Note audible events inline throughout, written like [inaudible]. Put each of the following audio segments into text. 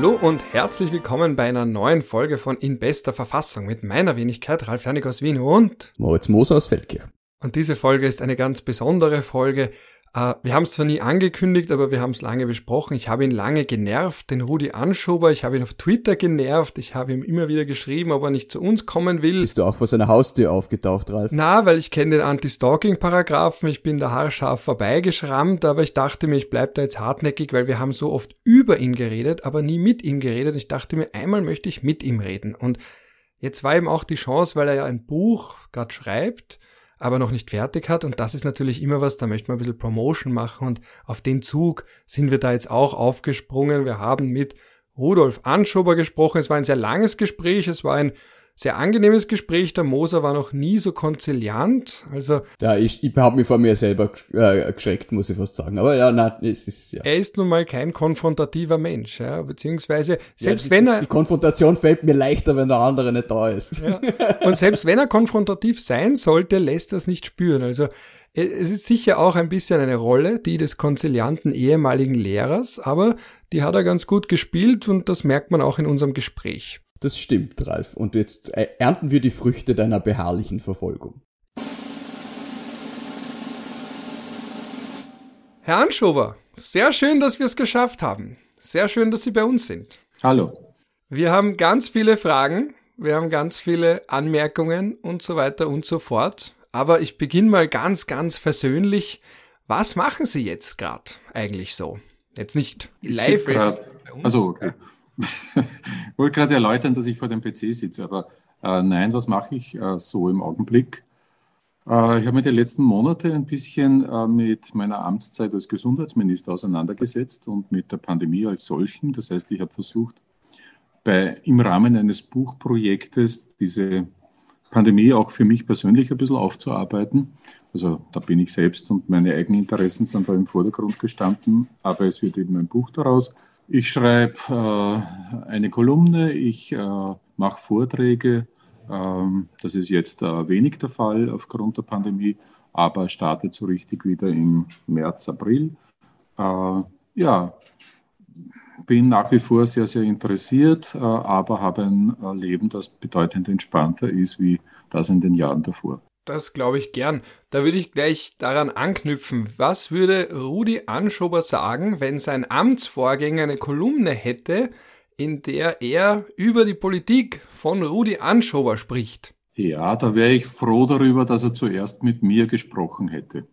Hallo und herzlich willkommen bei einer neuen Folge von In bester Verfassung mit meiner Wenigkeit Ralf Janik aus Wien und Moritz Moser aus Feldkirch. Und diese Folge ist eine ganz besondere Folge, Uh, wir haben es zwar nie angekündigt, aber wir haben es lange besprochen. Ich habe ihn lange genervt, den Rudi Anschober. Ich habe ihn auf Twitter genervt. Ich habe ihm immer wieder geschrieben, ob er nicht zu uns kommen will. Bist du auch vor seiner Haustür aufgetaucht, Ralf? Na, weil ich kenne den Anti-Stalking-Paragraphen. Ich bin da haarscharf vorbeigeschrammt, aber ich dachte mir, ich bleib da jetzt hartnäckig, weil wir haben so oft über ihn geredet, aber nie mit ihm geredet. Ich dachte mir, einmal möchte ich mit ihm reden. Und jetzt war eben auch die Chance, weil er ja ein Buch gerade schreibt, aber noch nicht fertig hat. Und das ist natürlich immer was, da möchte man ein bisschen Promotion machen. Und auf den Zug sind wir da jetzt auch aufgesprungen. Wir haben mit Rudolf Anschober gesprochen. Es war ein sehr langes Gespräch. Es war ein sehr angenehmes Gespräch. Der Moser war noch nie so konziliant. Also ja, ich, ich habe mich vor mir selber äh, geschreckt, muss ich fast sagen. Aber ja, nein, es ist ja. Er ist nun mal kein konfrontativer Mensch, ja, beziehungsweise selbst ja, wenn er die Konfrontation fällt mir leichter, wenn der andere nicht da ist. Ja. Und selbst wenn er konfrontativ sein sollte, lässt er es nicht spüren. Also es ist sicher auch ein bisschen eine Rolle, die des konzilianten ehemaligen Lehrers, aber die hat er ganz gut gespielt und das merkt man auch in unserem Gespräch. Das stimmt, Ralf. Und jetzt äh, ernten wir die Früchte deiner beharrlichen Verfolgung. Herr Anschober, sehr schön, dass wir es geschafft haben. Sehr schön, dass Sie bei uns sind. Hallo. Wir haben ganz viele Fragen, wir haben ganz viele Anmerkungen und so weiter und so fort. Aber ich beginne mal ganz, ganz versöhnlich. Was machen Sie jetzt gerade eigentlich so? Jetzt nicht live. Also, okay wollte gerade erläutern, dass ich vor dem PC sitze, aber äh, nein, was mache ich äh, so im Augenblick? Äh, ich habe mir die letzten Monate ein bisschen äh, mit meiner Amtszeit als Gesundheitsminister auseinandergesetzt und mit der Pandemie als solchen. Das heißt, ich habe versucht, bei, im Rahmen eines Buchprojektes diese Pandemie auch für mich persönlich ein bisschen aufzuarbeiten. Also da bin ich selbst und meine eigenen Interessen sind da im Vordergrund gestanden, aber es wird eben ein Buch daraus. Ich schreibe äh, eine Kolumne, ich äh, mache Vorträge. Ähm, das ist jetzt äh, wenig der Fall aufgrund der Pandemie, aber startet so richtig wieder im März, April. Äh, ja, bin nach wie vor sehr, sehr interessiert, äh, aber habe ein äh, Leben, das bedeutend entspannter ist wie das in den Jahren davor. Das glaube ich gern. Da würde ich gleich daran anknüpfen. Was würde Rudi Anschober sagen, wenn sein Amtsvorgänger eine Kolumne hätte, in der er über die Politik von Rudi Anschober spricht? Ja, da wäre ich froh darüber, dass er zuerst mit mir gesprochen hätte.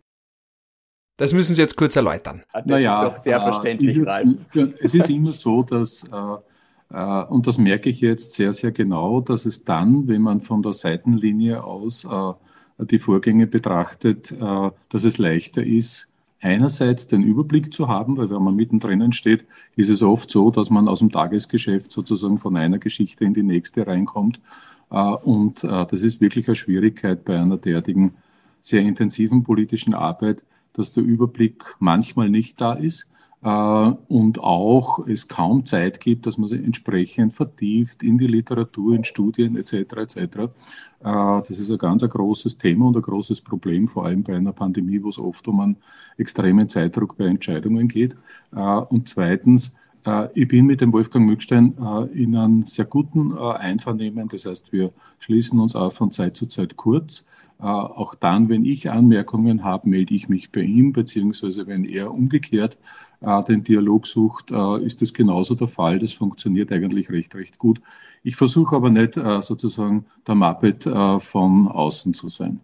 Das müssen Sie jetzt kurz erläutern. Das naja, ist doch sehr äh, verständlich. [laughs] Für, es ist immer so, dass, äh, äh, und das merke ich jetzt sehr, sehr genau, dass es dann, wenn man von der Seitenlinie aus äh, die Vorgänge betrachtet, äh, dass es leichter ist, einerseits den Überblick zu haben, weil wenn man mittendrin steht, ist es oft so, dass man aus dem Tagesgeschäft sozusagen von einer Geschichte in die nächste reinkommt. Äh, und äh, das ist wirklich eine Schwierigkeit bei einer derartigen sehr intensiven politischen Arbeit, dass der Überblick manchmal nicht da ist und auch es kaum Zeit gibt, dass man sich entsprechend vertieft in die Literatur, in Studien etc. etc. Äh, das ist ein ganz ein großes Thema und ein großes Problem, vor allem bei einer Pandemie, wo es oft um einen extremen Zeitdruck bei Entscheidungen geht. Äh, und zweitens, ich bin mit dem Wolfgang Mückstein in einem sehr guten Einvernehmen. Das heißt, wir schließen uns auch von Zeit zu Zeit kurz. Auch dann, wenn ich Anmerkungen habe, melde ich mich bei ihm, beziehungsweise wenn er umgekehrt äh, den Dialog sucht, äh, ist das genauso der Fall. Das funktioniert eigentlich recht, recht gut. Ich versuche aber nicht äh, sozusagen der Muppet äh, von außen zu sein.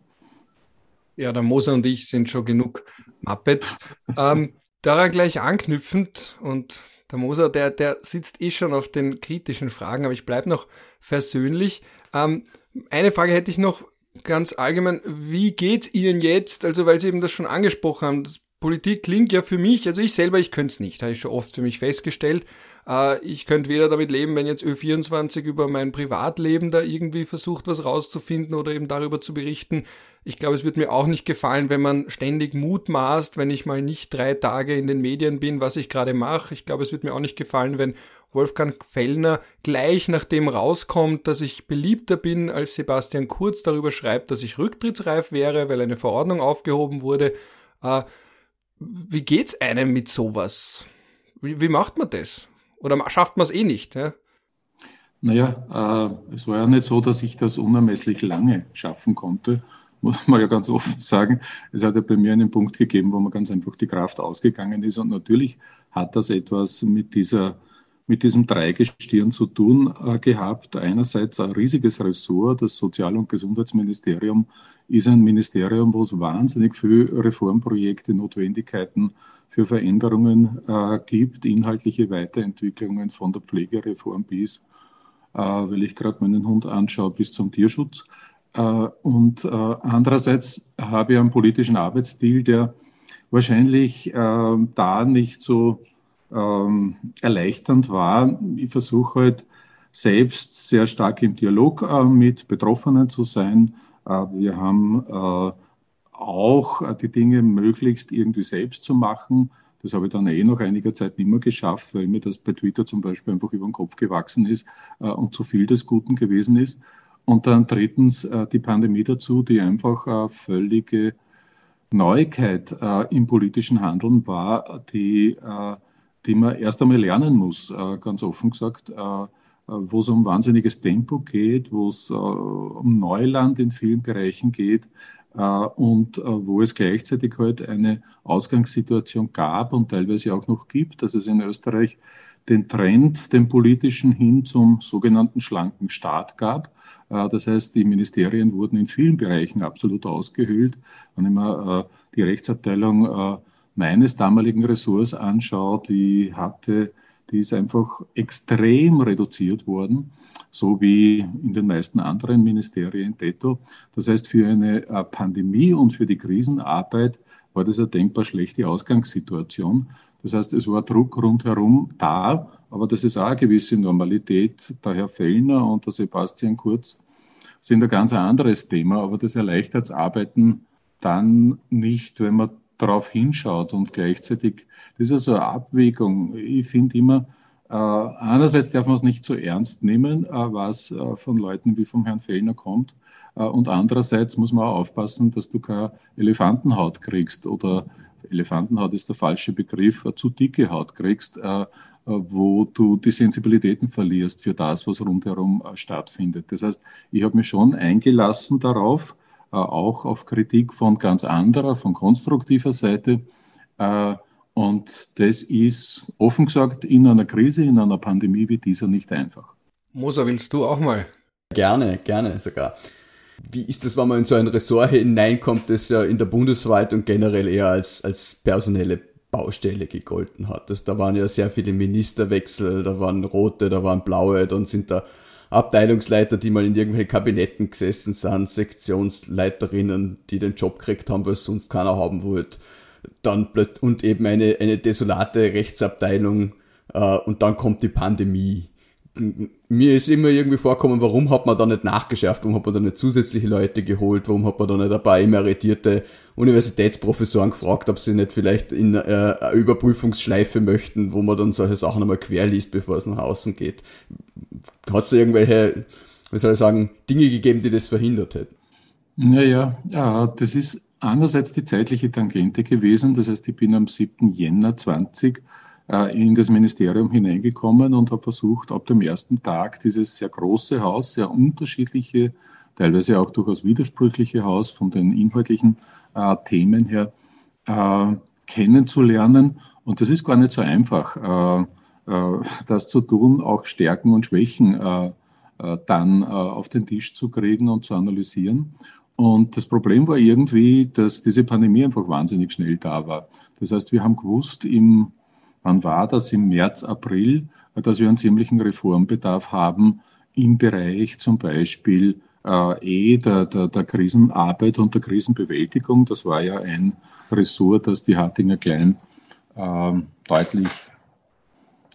Ja, der Moser und ich sind schon genug Muppets. ähm, daran gleich anknüpfend und der Moser, der, der sitzt eh schon auf den kritischen Fragen, aber ich bleibe noch versöhnlich. Ähm, eine Frage hätte ich noch ganz allgemein. Wie geht's Ihnen jetzt? Also, weil Sie eben das schon angesprochen haben, Politik klingt ja für mich, also ich selber, ich könnte es nicht, habe ich schon oft für mich festgestellt. Äh, ich könnte weder damit leben, wenn jetzt Ö24 über mein Privatleben da irgendwie versucht, was rauszufinden oder eben darüber zu berichten. Ich glaube, es wird mir auch nicht gefallen, wenn man ständig mutmaßt, wenn ich mal nicht drei Tage in den Medien bin, was ich gerade mache. Ich glaube, es wird mir auch nicht gefallen, wenn Wolfgang Fellner gleich nachdem rauskommt, dass ich beliebter bin, als Sebastian Kurz darüber schreibt, dass ich rücktrittsreif wäre, weil eine Verordnung aufgehoben wurde. Äh, wie geht's einem mit sowas? Wie, wie macht man das? Oder schafft man es eh nicht? Ja? Naja, äh, es war ja nicht so, dass ich das unermesslich lange schaffen konnte, muss man ja ganz offen sagen. Es hat ja bei mir einen Punkt gegeben, wo mir ganz einfach die Kraft ausgegangen ist. Und natürlich hat das etwas mit dieser mit diesem Dreigestirn zu tun äh, gehabt. Einerseits ein riesiges Ressort, das Sozial- und Gesundheitsministerium ist ein Ministerium, wo es wahnsinnig viele Reformprojekte, Notwendigkeiten für Veränderungen äh, gibt, inhaltliche Weiterentwicklungen von der Pflegereform bis äh, weil ich gerade meinen Hund anschaue, bis zum Tierschutz. Äh, und äh, andererseits habe ich einen politischen Arbeitsstil, der wahrscheinlich da nicht so ähm, erleichternd war. Ich versuche halt selbst sehr stark im Dialog mit Betroffenen zu sein. wir haben auch die Dinge möglichst irgendwie selbst zu machen. Das habe ich dann eh nach einiger Zeit nicht mehr geschafft, weil mir das bei Twitter zum Beispiel einfach über den Kopf gewachsen ist äh, und zu viel des Guten gewesen ist. Und dann drittens äh, die Pandemie dazu, die einfach völlige Neuigkeit äh, im politischen Handeln war, die, äh, die man erst einmal lernen muss, äh, ganz offen gesagt, äh, wo es um wahnsinniges Tempo geht, wo es um Neuland in vielen Bereichen geht, äh, und äh, wo es gleichzeitig halt eine Ausgangssituation gab und teilweise auch noch gibt, dass es in Österreich den Trend, den politischen hin zum sogenannten schlanken Staat gab. Äh, das heißt, die Ministerien wurden in vielen Bereichen absolut ausgehöhlt. Wenn ich mir die Rechtsabteilung meines damaligen Ressorts anschaue, die hatte, die ist einfach extrem reduziert worden so wie in den meisten anderen Ministerien detto. Das heißt, für eine äh, Pandemie und für die Krisenarbeit war das eine denkbar schlechte Ausgangssituation. Das heißt, es war Druck rundherum da, aber das ist auch eine gewisse Normalität. Der Herr Fellner und der Sebastian Kurz sind ein ganz anderes Thema, aber das erleichtert das Arbeiten dann nicht, wenn man darauf hinschaut und gleichzeitig, das ist also eine Abwägung. Ich finde immer, äh, einerseits darf man es nicht so ernst nehmen, äh, was äh, von Leuten wie vom Herrn Fellner kommt. Und andererseits muss man auch aufpassen, dass du keine Elefantenhaut kriegst oder Elefantenhaut ist der falsche Begriff, zu dicke Haut kriegst, wo du die Sensibilitäten verlierst für das, was rundherum stattfindet. Das heißt, ich habe mich schon eingelassen darauf, auch auf Kritik von ganz anderer, von konstruktiver Seite. Und das ist offen gesagt in einer Krise, in einer Pandemie wie dieser nicht einfach. Moser, willst du auch mal? Gerne, gerne sogar. Wie ist das, wenn man in so ein Ressort hineinkommt, das ja in der Bundesverwaltung generell eher als, als personelle Baustelle gegolten hat? Das, da waren ja sehr viele Ministerwechsel, da waren rote, da waren blaue, dann sind da Abteilungsleiter, die mal in irgendwelchen Kabinetten gesessen sind, Sektionsleiterinnen, die den Job gekriegt haben, weil sonst keiner haben wollte dann und eben eine, eine desolate Rechtsabteilung äh, und dann kommt die Pandemie. Mir ist immer irgendwie vorkommen, warum hat man da nicht nachgeschärft, warum hat man da nicht zusätzliche Leute geholt, warum hat man da nicht ein paar emeritierte Universitätsprofessoren gefragt, ob sie nicht vielleicht in äh, eine Überprüfungsschleife möchten, wo man dann solche Sachen einmal querliest, bevor es nach außen geht. Hat es da irgendwelche, wie soll ich sagen, Dinge gegeben, die das verhindert hätten? Naja, ja, das ist einerseits die zeitliche Tangente gewesen. Das heißt, ich bin am 7. Jänner 20 äh, in das Ministerium hineingekommen und habe versucht, ab dem ersten Tag dieses sehr große Haus, sehr unterschiedliche, teilweise auch durchaus widersprüchliche Haus von den inhaltlichen äh, Themen her äh, kennenzulernen. Und das ist gar nicht so einfach, äh, das zu tun, auch Stärken und Schwächen äh, dann auf den Tisch zu kriegen und zu analysieren. Und das Problem war irgendwie, dass diese Pandemie einfach wahnsinnig schnell da war. Das heißt, wir haben gewusst, im, wann war das, im März, April, dass wir einen ziemlichen Reformbedarf haben im Bereich zum Beispiel äh, eh der, der, der Krisenarbeit und der Krisenbewältigung. Das war ja ein Ressort, das die Hartinger Klein äh, deutlich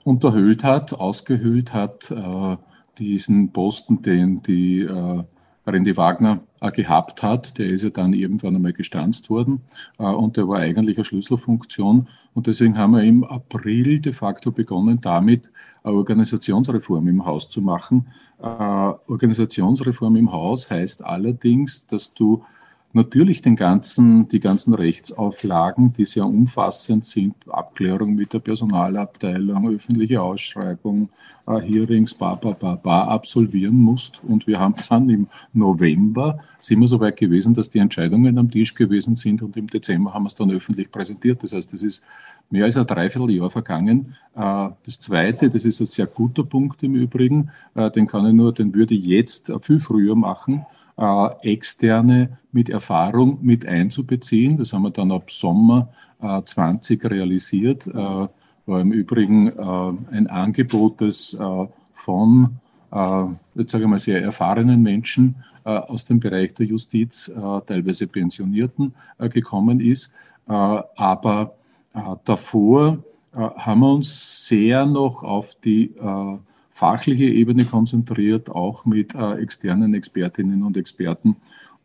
unterhöhlt hat, ausgehöhlt hat, äh, diesen Posten, den die äh, Randy Wagner äh, gehabt hat. Der ist ja dann irgendwann einmal gestanzt worden äh, und der war eigentlich eine Schlüsselfunktion. Und deswegen haben wir im April de facto begonnen, damit eine Organisationsreform im Haus zu machen. Äh, Organisationsreform im Haus heißt allerdings, dass du natürlich den ganzen, die ganzen Rechtsauflagen, die sehr umfassend sind, Abklärung mit der Personalabteilung, öffentliche Ausschreibung, äh, Hearings, ba, ba, ba, ba, absolvieren musst. Und wir haben dann im November, sind wir so weit gewesen, dass die Entscheidungen am Tisch gewesen sind und im Dezember haben wir es dann öffentlich präsentiert. Das heißt, es ist mehr als ein Dreivierteljahr vergangen. Äh, das Zweite, das ist ein sehr guter Punkt im Übrigen, äh, den kann ich nur, den würde ich jetzt viel früher machen, äh, Externe mit Erfahrung mit einzubeziehen. Das haben wir dann ab Sommer 20 realisiert. War im Übrigen ein Angebot, das von, jetzt sage ich mal, sehr erfahrenen Menschen aus dem Bereich der Justiz, teilweise Pensionierten, gekommen ist. Aber davor haben wir uns sehr noch auf die fachliche Ebene konzentriert, auch mit äh, externen Expertinnen und Experten.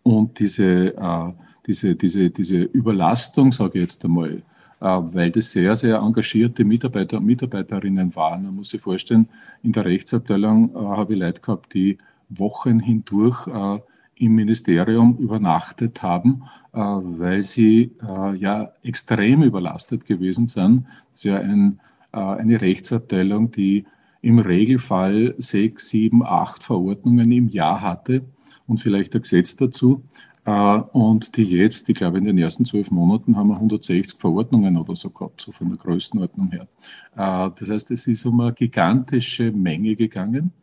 Und diese, äh, diese, diese, diese Überlastung, sage ich jetzt einmal, äh, weil das sehr, sehr engagierte Mitarbeiter und Mitarbeiterinnen waren. Man muss sich vorstellen, in der Rechtsabteilung äh, habe ich Leute gehabt, die Wochen hindurch äh, im Ministerium übernachtet haben, weil sie ja extrem überlastet gewesen sind. Das ist ja ein, eine Rechtsabteilung, die im Regelfall sechs, sieben, acht Verordnungen im Jahr hatte und vielleicht ein Gesetz dazu. Äh, und die jetzt, ich glaube, in den ersten zwölf Monaten haben wir 160 Verordnungen oder so gehabt, so von der Größenordnung her. Äh, das heißt, es ist um eine gigantische Menge gegangen.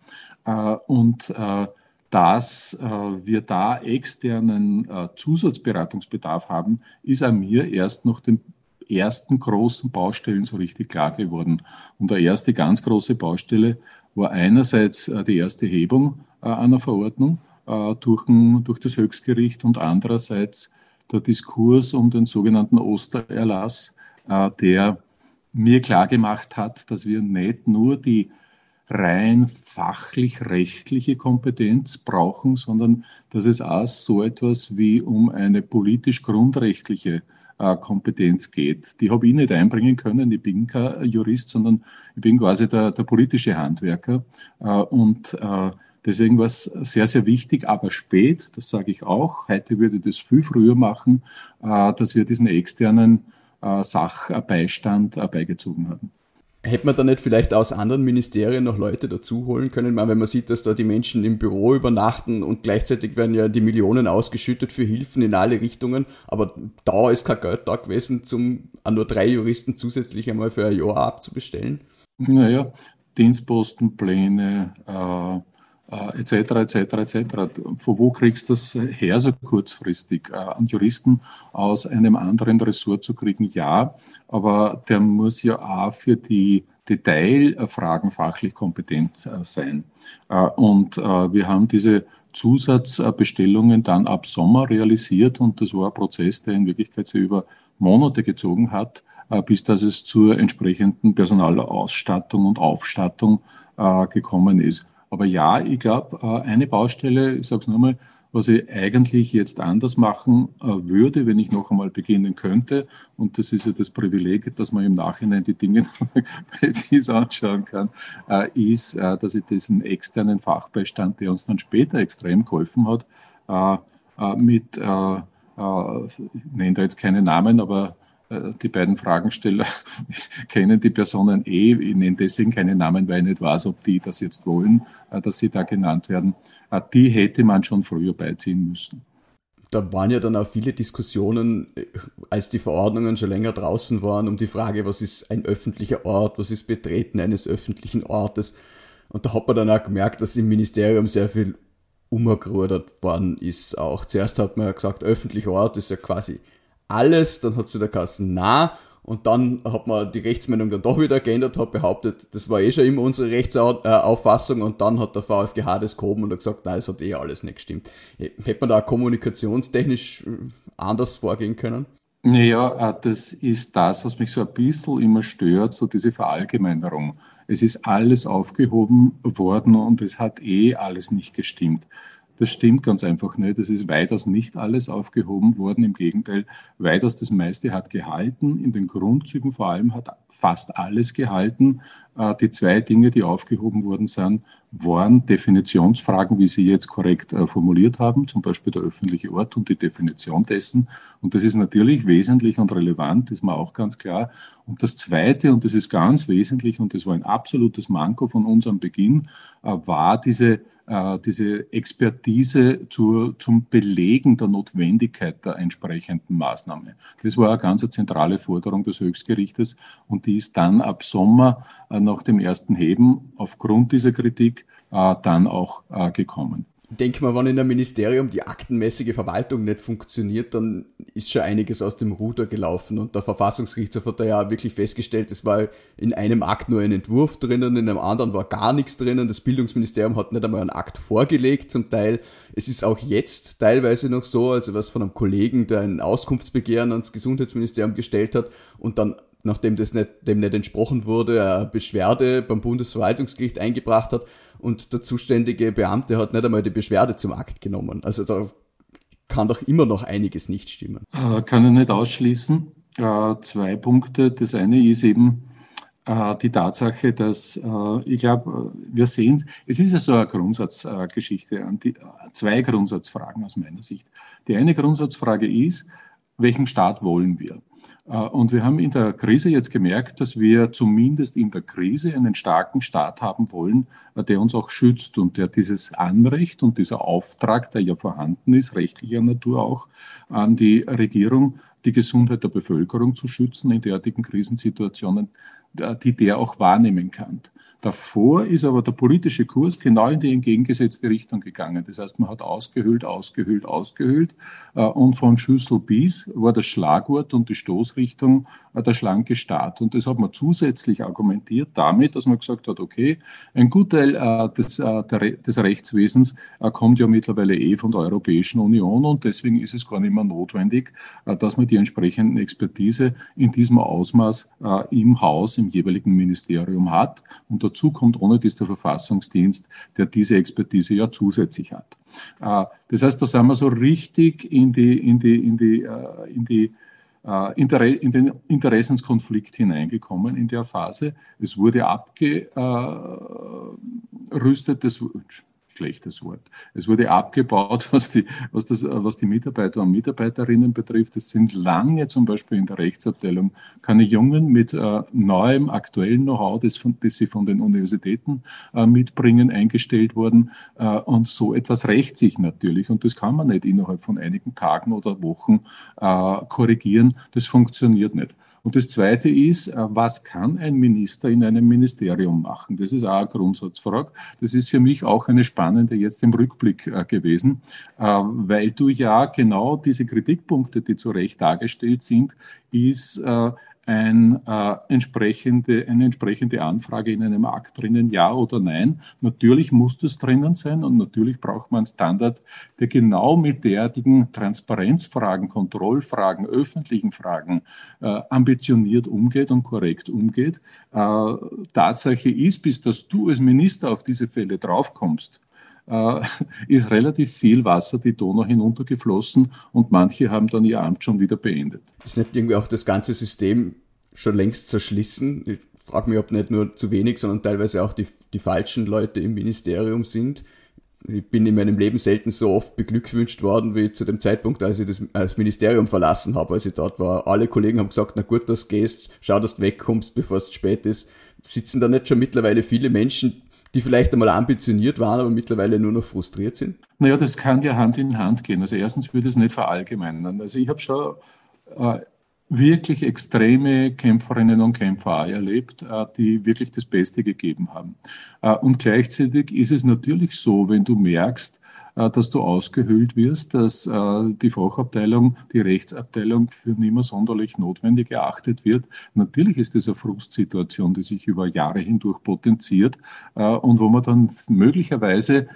Äh, und dass wir da externen Zusatzberatungsbedarf haben, ist an mir erst noch den ersten großen Baustellen so richtig klar geworden. Und der erste ganz große Baustelle war einerseits äh, die erste Hebung äh, einer Verordnung äh, durch, das Höchstgericht und andererseits der Diskurs um den sogenannten Ostererlass, der mir klar gemacht hat, dass wir nicht nur die rein fachlich-rechtliche Kompetenz brauchen, sondern dass es auch so etwas wie um eine politisch-grundrechtliche Kompetenz geht. Die habe ich nicht einbringen können. Ich bin kein Jurist, sondern ich bin quasi der, der politische Handwerker. Äh, und äh, deswegen war es sehr, sehr wichtig, aber spät, das sage ich auch. Heute würde ich das viel früher machen, dass wir diesen externen Sachbeistand beigezogen haben. Hätte man da nicht vielleicht aus anderen Ministerien noch Leute dazu holen können? Meine, wenn man sieht, dass da die Menschen im Büro übernachten und gleichzeitig werden ja die Millionen ausgeschüttet für Hilfen in alle Richtungen, aber da ist kein Geld da gewesen, um an nur drei Juristen zusätzlich einmal für ein Jahr abzubestellen? Naja, Dienstpostenpläne, äh, etc., etc., etc. Von wo kriegst du das her so kurzfristig? Äh, einen Juristen aus einem anderen Ressort zu kriegen, ja, aber der muss ja auch für die Detailfragen fachlich kompetent äh, sein. Äh, und äh, wir haben diese Zusatzbestellungen dann ab Sommer realisiert und das war ein Prozess, der in Wirklichkeit sich über Monate gezogen hat, bis dass es zur entsprechenden Personalausstattung und Aufstattung gekommen ist. Aber ja, ich glaube, eine Baustelle, ich sage es nochmal, was ich eigentlich jetzt anders machen äh, würde, wenn ich noch einmal beginnen könnte. Und das ist ja das Privileg, dass man im Nachhinein die Dinge [laughs] präzise anschauen kann, äh, ist, äh, dass ich diesen externen Fachbeistand, der uns dann später extrem geholfen hat, mit, ich nenne da jetzt keine Namen, aber die beiden Fragensteller [laughs] kennen die Personen eh. Ich nenne deswegen keine Namen, weil ich nicht weiß, ob die das jetzt wollen, dass sie da genannt werden. Ah, die hätte man schon früher beiziehen müssen. Da waren ja dann auch viele Diskussionen, äh, als die Verordnungen schon länger draußen waren, um die Frage, was ist ein öffentlicher Ort, was ist Betreten eines öffentlichen Ortes. Und da hat man dann auch gemerkt, dass im Ministerium sehr viel umgerudert worden ist. Auch zuerst hat man ja gesagt, öffentlicher Ort ist ja quasi alles, dann hat sie der Kassen nah und dann hat man die Rechtsmeinung dann doch wieder geändert, hat behauptet, das war eh schon immer unsere Rechtsauffassung und dann hat der VfGH das gehoben und hat gesagt, nein, es hat eh alles nicht gestimmt. Hätte man da kommunikationstechnisch äh, anders vorgehen können? Naja, äh, das ist das, was mich so ein bisschen immer stört, so diese Verallgemeinerung. Es ist alles aufgehoben worden und es hat eh alles nicht gestimmt. Das stimmt ganz einfach nicht. Es ist weitaus nicht alles aufgehoben worden. Im Gegenteil, weitaus das meiste hat gehalten. In den Grundzügen vor allem hat fast alles gehalten. Äh, die zwei Dinge, die aufgehoben worden sind, waren Definitionsfragen, wie Sie jetzt korrekt äh, formuliert haben, zum Beispiel der öffentliche Ort und die Definition dessen. Und das ist natürlich wesentlich und relevant, ist mir auch ganz klar. Und das Zweite, und das ist ganz wesentlich, und das war ein absolutes Manko von unserem Beginn, äh, war diese äh, diese Expertise zur, zum Belegen der Notwendigkeit der entsprechenden Maßnahme. Das war eine ganz zentrale Forderung des Höchstgerichtes und die ist dann ab Sommer äh, nach dem ersten Heben aufgrund dieser Kritik dann auch gekommen denke mal, wenn in einem Ministerium die aktenmäßige Verwaltung nicht funktioniert, dann ist schon einiges aus dem Ruder gelaufen. Und der Verfassungsgerichtshof hat da ja wirklich festgestellt, es war in einem Akt nur ein Entwurf drinnen, in einem anderen war gar nichts drinnen. Das Bildungsministerium hat nicht einmal einen Akt vorgelegt zum Teil. Es ist auch jetzt teilweise noch so, also was von einem Kollegen, der ein Auskunftsbegehren ans Gesundheitsministerium gestellt hat und dann nachdem das nicht, dem nicht entsprochen wurde, eine Beschwerde beim Bundesverwaltungsgericht eingebracht hat und der zuständige Beamte hat nicht einmal die Beschwerde zum Akt genommen. Also da kann doch immer noch einiges nicht stimmen. Äh, kann ich nicht ausschließen. Äh, zwei Punkte. Das eine ist eben äh, die Tatsache, dass ich glaube, wir sehen, es ist ja so eine Grundsatzgeschichte, zwei Grundsatzfragen aus meiner Sicht. Die eine Grundsatzfrage ist, welchen Staat wollen wir? Äh, und wir haben in der Krise jetzt gemerkt, dass wir zumindest in der Krise einen starken Staat haben wollen, äh, der uns auch schützt und der dieses Anrecht und dieser Auftrag, der ja vorhanden ist, rechtlicher Natur auch, an die Regierung, die Gesundheit der Bevölkerung zu schützen in derartigen Krisensituationen, äh, die der auch wahrnehmen kann. Davor ist aber der politische Kurs genau in die entgegengesetzte Richtung gegangen. Das heißt, man hat ausgehöhlt, ausgehöhlt, ausgehöhlt. Äh, und von Schüssel bis war das Schlagwort und die Stoßrichtung der schlanke Staat. Und das hat man zusätzlich argumentiert damit, dass man gesagt hat, okay, ein Gutteil äh, des, des Rechtswesens kommt ja mittlerweile eh von der Europäischen Union und deswegen ist es gar nicht mehr notwendig, dass man die entsprechenden Expertise in diesem Ausmaß im Haus, im jeweiligen Ministerium hat. Und dazu kommt ohne dies der Verfassungsdienst, der diese Expertise ja zusätzlich hat. Äh, das heißt, da sind wir so richtig in die, in die, in die, äh, in die äh, in den Interessenskonflikt hineingekommen in der Phase. Es wurde abgerüstet, das schlechtes Wort. Es wurde abgebaut, was die, was das, was die Mitarbeiter und Mitarbeiterinnen betrifft. Es sind lange zum Beispiel in der Rechtsabteilung keine Jungen mit äh, neuem, aktuellen Know-how, das, das, sie von den Universitäten äh, mitbringen, eingestellt worden. Äh, und so etwas rächt sich natürlich. Und das kann man nicht innerhalb von einigen Tagen oder Wochen äh, korrigieren. Das funktioniert nicht. Und das Zweite ist, äh, was kann ein Minister in einem Ministerium machen? Das ist auch eine Grundsatzfrage. Das ist für mich auch eine spannende jetzt im Rückblick äh, gewesen, äh, weil du ja genau diese Kritikpunkte, die zu Recht dargestellt sind, ist, ein, äh, entsprechende, eine entsprechende Anfrage in einem Akt drinnen, ja oder nein. Natürlich muss das drinnen sein und natürlich braucht man einen Standard, der genau mit derartigen Transparenzfragen, Kontrollfragen, öffentlichen Fragen äh, ambitioniert umgeht und korrekt umgeht. Äh, Tatsache ist, bis dass du als Minister auf diese Fälle draufkommst, äh, [laughs] ist relativ viel Wasser die Donau hinuntergeflossen und manche haben dann ihr Amt schon wieder beendet. Ist nicht irgendwie auch das ganze System schon längst zerschlissen? Ich frage mich, ob nicht nur zu wenig, sondern teilweise auch die, die falschen Leute im Ministerium sind. Ich bin in meinem Leben selten so oft beglückwünscht worden wie zu dem Zeitpunkt, als ich das, das Ministerium verlassen habe, als ich dort war. Alle Kollegen haben gesagt, na gut, dass du gehst, schau, dass du wegkommst, bevor es spät ist. Sitzen da nicht schon mittlerweile viele Menschen, die vielleicht einmal ambitioniert waren, aber mittlerweile nur noch frustriert sind? Naja, das kann ja Hand in Hand gehen. Also erstens würde ich es nicht verallgemeinern. Also ich habe schon äh, wirklich extreme Kämpferinnen und Kämpfer erlebt, äh, die wirklich das Beste gegeben haben. Äh, und gleichzeitig ist es natürlich so, wenn du merkst, dass du ausgehöhlt wirst, dass die Fachabteilung, die Rechtsabteilung für nicht mehr sonderlich notwendig erachtet wird. Natürlich ist das eine Frustsituation, die sich über Jahre hindurch potenziert und wo man dann möglicherweise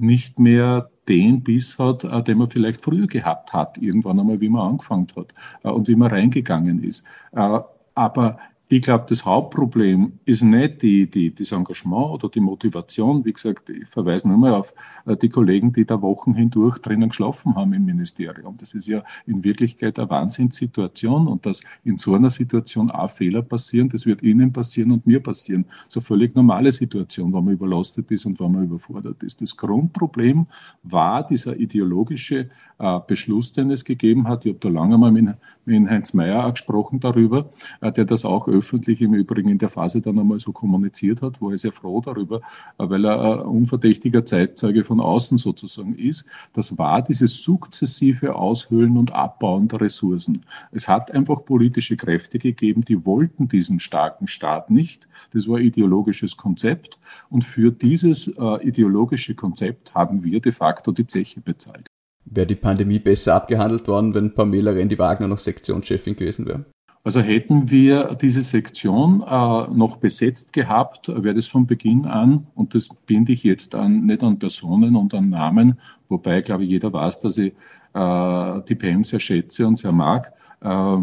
nicht mehr den Biss hat, äh, den man vielleicht früher gehabt hat, irgendwann einmal, wie man angefangen hat äh, und wie man reingegangen ist. Äh, aber ich glaube, das Hauptproblem ist nicht die, die, das Engagement oder die Motivation. Wie gesagt, ich verweise nur mal auf äh, die Kollegen, die da Wochen hindurch drinnen geschlafen haben im Ministerium. Das ist ja in Wirklichkeit eine Wahnsinnssituation und dass in so einer Situation auch Fehler passieren, das wird Ihnen passieren und mir passieren. So völlig normale Situation, wenn man überlastet ist und wenn man überfordert ist. Das Grundproblem war dieser ideologische äh, Beschluss, den es gegeben hat. Ich habe da lange mal mit, mit Heinz Mayer auch gesprochen darüber, äh, der das auch öffentlich im Übrigen in der Phase dann einmal so kommuniziert hat, wo er sehr froh darüber, äh, weil er ein unverdächtiger Zeitzeuge von außen sozusagen ist. Das war dieses sukzessive Aushöhlen und Abbauen der Ressourcen. Es hat einfach politische Kräfte gegeben, die wollten diesen starken Staat nicht. Das war ein ideologisches Konzept. Und für dieses äh, ideologische Konzept haben wir de facto die Zeche bezahlt. Wäre die Pandemie besser abgehandelt worden, wenn Pamela Rendi-Wagner noch Sektionschefin gewesen wäre? Also hätten wir diese Sektion äh, noch besetzt gehabt, wäre das von Beginn an, und das binde ich jetzt an, nicht an Personen und an Namen, wobei, glaube ich, jeder weiß, dass ich äh, die PM sehr schätze und sehr mag. Äh,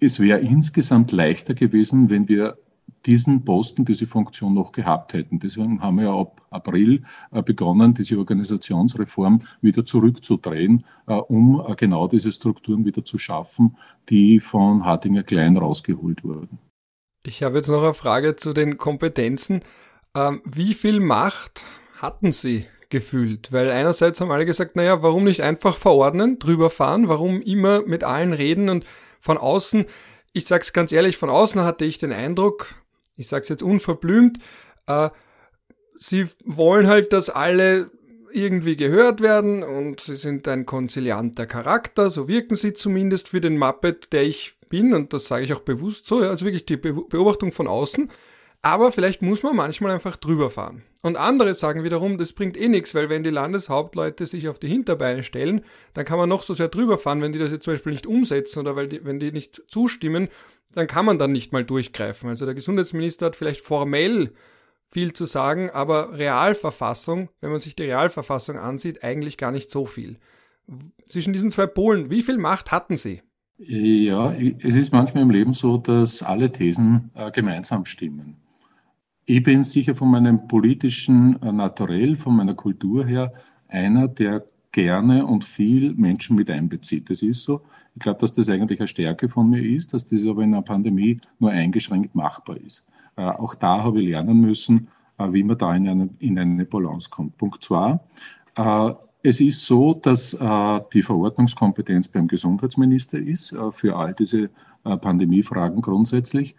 es wäre insgesamt leichter gewesen, wenn wir diesen Posten, diese Funktion noch gehabt hätten. Deswegen haben wir ja ab April äh, begonnen, diese Organisationsreform wieder zurückzudrehen, äh, um äh, genau diese Strukturen wieder zu schaffen, die von Hartinger Klein rausgeholt wurden. Ich habe jetzt noch eine Frage zu den Kompetenzen. Ähm, wie viel Macht hatten Sie gefühlt? Weil einerseits haben alle gesagt, naja, warum nicht einfach verordnen, drüber fahren, warum immer mit allen reden und von außen, ich sage es ganz ehrlich, von außen hatte ich den Eindruck, ich sage es jetzt unverblümt, äh, sie wollen halt, dass alle irgendwie gehört werden und sie sind ein konzilianter Charakter, so wirken sie zumindest für den Muppet, der ich bin und das sage ich auch bewusst so, also wirklich die Beobachtung von außen. Aber vielleicht muss man manchmal einfach drüber fahren. Und andere sagen wiederum, das bringt eh nichts, weil wenn die Landeshauptleute sich auf die Hinterbeine stellen, dann kann man noch so sehr drüber fahren, wenn die das jetzt zum Beispiel nicht umsetzen oder weil die, wenn die nicht zustimmen, dann kann man dann nicht mal durchgreifen. Also der Gesundheitsminister hat vielleicht formell viel zu sagen, aber Realverfassung, wenn man sich die Realverfassung ansieht, eigentlich gar nicht so viel. Zwischen diesen zwei Polen, wie viel Macht hatten sie? Ja, es ist manchmal im Leben so, dass alle Thesen äh, gemeinsam stimmen. Ich bin sicher von meinem politischen äh, Naturell, von meiner Kultur her, einer, der gerne und viel Menschen mit einbezieht. Das ist so. Ich glaube, dass das eigentlich eine Stärke von mir ist, dass das aber in einer Pandemie nur eingeschränkt machbar ist. Äh, auch da habe ich lernen müssen, äh, wie man da in eine, in eine Balance kommt. Punkt zwei. Äh, es ist so, dass äh, die Verordnungskompetenz beim Gesundheitsminister ist äh, für all diese äh, Pandemiefragen grundsätzlich.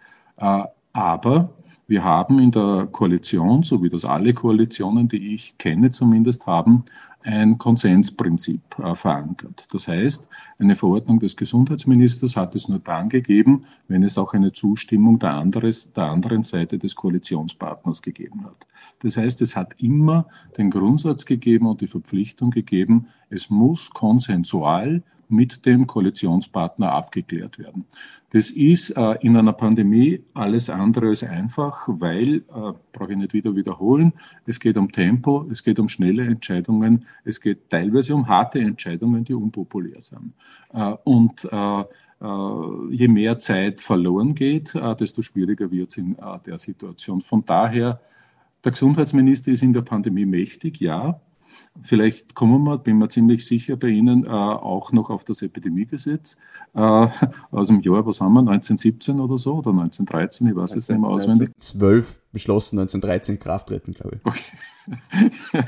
aber wir haben in der Koalition, so wie das alle Koalitionen, die ich kenne zumindest haben, ein Konsensprinzip äh, verankert. Das heißt, eine Verordnung des Gesundheitsministers hat es nur dann gegeben, wenn es auch eine Zustimmung der, anderes, der anderen Seite des Koalitionspartners gegeben hat. Das heißt, es hat immer den Grundsatz gegeben und die Verpflichtung gegeben, es muss konsensual mit dem Koalitionspartner abgeklärt werden. Das ist äh, in einer Pandemie alles andere als einfach, weil, äh, brauche ich nicht wieder wiederholen, es geht um Tempo, es geht um schnelle Entscheidungen, es geht teilweise um harte Entscheidungen, die unpopulär sind. Äh, und äh, äh, je mehr Zeit verloren geht, äh, desto schwieriger wird es in der Situation. Von daher, der Gesundheitsminister ist in der Pandemie mächtig, ja, Vielleicht kommen wir, bin mir ziemlich sicher bei Ihnen, äh, auch noch auf das Epidemiegesetz äh, aus dem Jahr, was haben wir, 1917 oder so, oder 1913, ich weiß es nicht mehr auswendig. 12 beschlossen, 1913 Kraft treten, glaube ich. Okay.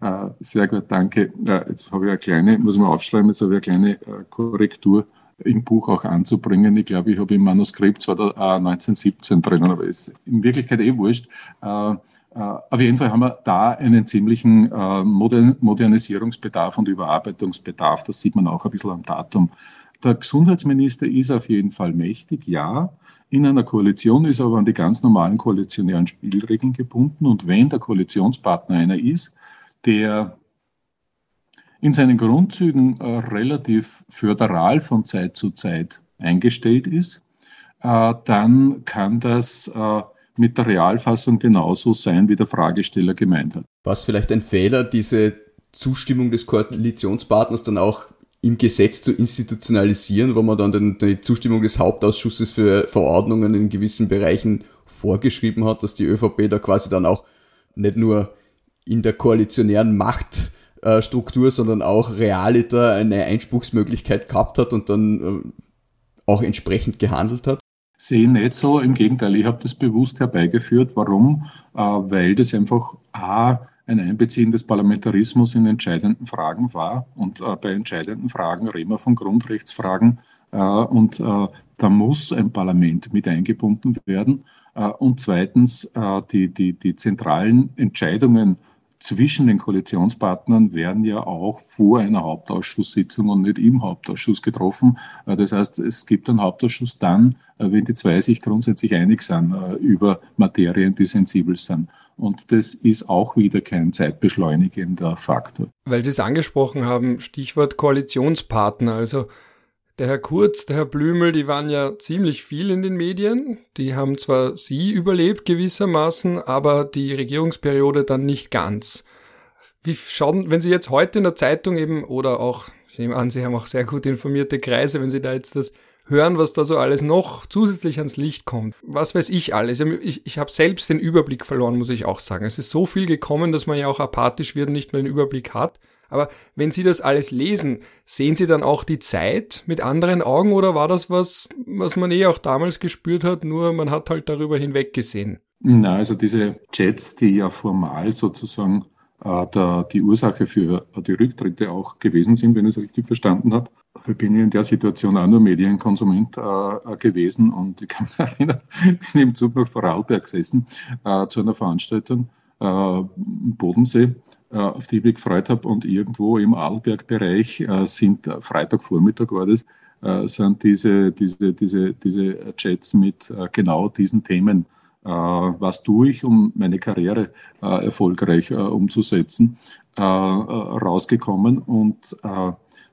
äh, [laughs] sehr gut, danke. jetzt habe ich eine kleine, muss man aufschreiben, jetzt habe ich eine kleine äh, Korrektur im Buch auch anzubringen. Ich glaube, ich habe im Manuskript zwar da, 1917 drinnen, aber ist in Wirklichkeit eh wurscht. Äh, äh, auf jeden Fall haben wir da einen ziemlichen äh, Modernisierungsbedarf und Überarbeitungsbedarf. Das sieht man auch ein bisschen am Datum. Der Gesundheitsminister ist auf jeden Fall mächtig, ja. In einer Koalition ist er aber an die ganz normalen koalitionären Spielregeln gebunden. Und wenn der Koalitionspartner einer ist, der in seinen Grundzügen äh, relativ föderal von Zeit zu Zeit eingestellt ist, dann kann das mit der Realfassung genauso sein, wie der Fragesteller gemeint hat. Was vielleicht ein Fehler, diese Zustimmung des Koalitionspartners dann auch im Gesetz zu institutionalisieren, wo man dann den, die Zustimmung des Hauptausschusses für Verordnungen in gewissen Bereichen vorgeschrieben hat, dass die ÖVP da quasi dann auch nicht nur in der koalitionären Machtstruktur, sondern auch realiter eine Einspruchsmöglichkeit gehabt hat und dann äh, auch entsprechend gehandelt hat? Sehe nicht so, im Gegenteil, ich habe das bewusst herbeigeführt. Warum? Äh, weil das einfach A, ein Einbeziehen des Parlamentarismus in entscheidenden Fragen war. Und äh, bei entscheidenden Fragen reden wir von Grundrechtsfragen. Äh, und da muss ein Parlament mit eingebunden werden. Und zweitens, die, die, die zentralen Entscheidungen zwischen den Koalitionspartnern werden ja auch vor einer Hauptausschusssitzung und nicht im Hauptausschuss getroffen. Äh, das heißt, es gibt einen Hauptausschuss dann, äh, wenn die zwei sich grundsätzlich einig sind äh, über Materien, die sensibel sind. Und das ist auch wieder kein zeitbeschleunigender Faktor. Weil Sie es angesprochen haben, Stichwort Koalitionspartner. Also der Herr Kurz, der Herr Blümel, die waren ja ziemlich viel in den Medien. Die haben zwar sie überlebt gewissermaßen, aber die Regierungsperiode dann nicht ganz. Wie schauen, wenn Sie jetzt heute in der Zeitung eben oder auch, ich nehme an, Sie haben auch sehr gut informierte Kreise, wenn Sie da jetzt das hören, was da so alles noch zusätzlich ans Licht kommt. Was weiß ich alles. Ich, ich habe selbst den Überblick verloren, muss ich auch sagen. Es ist so viel gekommen, dass man ja auch apathisch wird und nicht mehr den Überblick hat. Aber wenn Sie das alles lesen, sehen Sie dann auch die Zeit mit anderen Augen oder war das was, was man eh auch damals gespürt hat, nur man hat halt darüber hinweggesehen? Na, also diese Chats, die ja formal sozusagen äh, der, die Ursache für die Rücktritte auch gewesen sind, wenn ich es richtig verstanden habe. Ich bin in der Situation auch nur Medienkonsument äh, gewesen und ich kann mich [laughs] erinnern, bin im Zug nach Vorarlberg gesessen äh, zu einer Veranstaltung äh, Bodensee äh, auf die ich mich gefreut habe. Und irgendwo im Arlberg-Bereich äh, sind, äh, Freitagvormittag war das, sind diese, diese, diese, diese Chats mit genau diesen Themen was tue ich, um meine Karriere äh, erfolgreich äh, umzusetzen, äh, rausgekommen. Und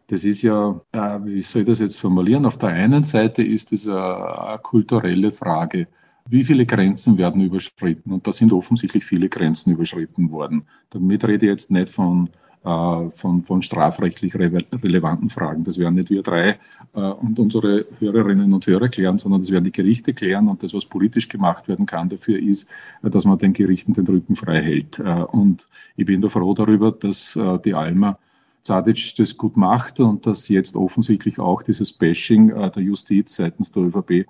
das ist ja, wie soll ich das jetzt formulieren? Auf der einen Seite ist es eine kulturelle Frage wie viele Grenzen werden überschritten? Und da sind offensichtlich viele Grenzen überschritten worden. Damit rede ich jetzt nicht von, äh, von, von strafrechtlich re relevanten Fragen. Das werden nicht wir drei äh, und unsere Hörerinnen und Hörer klären, sondern das werden die Gerichte klären. Und das, was politisch gemacht werden kann dafür, ist, dass man den Gerichten den Rücken frei hält. Äh, und ich bin da froh darüber, dass äh, die Alma Zadic das gut macht und dass jetzt offensichtlich auch dieses Bashing äh, der Justiz seitens der ÖVP äh,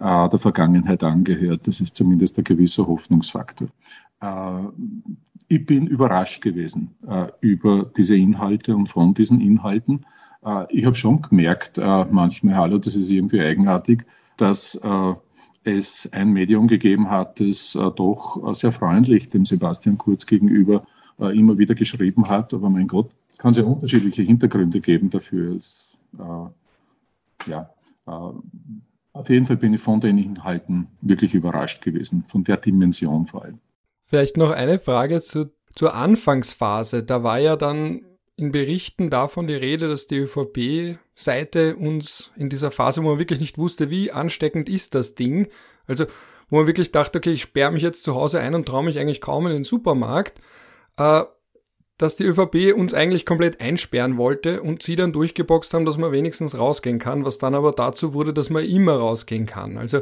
der Vergangenheit angehört. Das ist zumindest ein gewisser Hoffnungsfaktor. Äh, ich bin überrascht gewesen äh, über diese Inhalte und von diesen Inhalten. Äh, ich habe schon gemerkt, äh, manchmal, hallo, das ist irgendwie eigenartig, dass äh, es ein Medium gegeben hat, das doch sehr freundlich dem Sebastian Kurz gegenüber immer wieder geschrieben hat. Aber mein Gott, kann es ja unterschiedliche Hintergründe geben dafür. Es, ja, auf jeden Fall bin ich von den Inhalten wirklich überrascht gewesen, von der Dimension vor allem. Vielleicht noch eine Frage zu, zur Anfangsphase. Da war ja dann in Berichten davon die Rede, dass die ÖVP-Seite uns in dieser Phase, wo man wirklich nicht wusste, wie ansteckend ist das Ding, also wo man wirklich dachte, okay, ich sperre mich jetzt zu Hause ein und traue mich eigentlich kaum in den Supermarkt, äh, dass die ÖVP uns eigentlich komplett einsperren wollte und sie dann durchgeboxt haben, dass man wenigstens rausgehen kann, was dann aber dazu wurde, dass man immer rausgehen kann. Also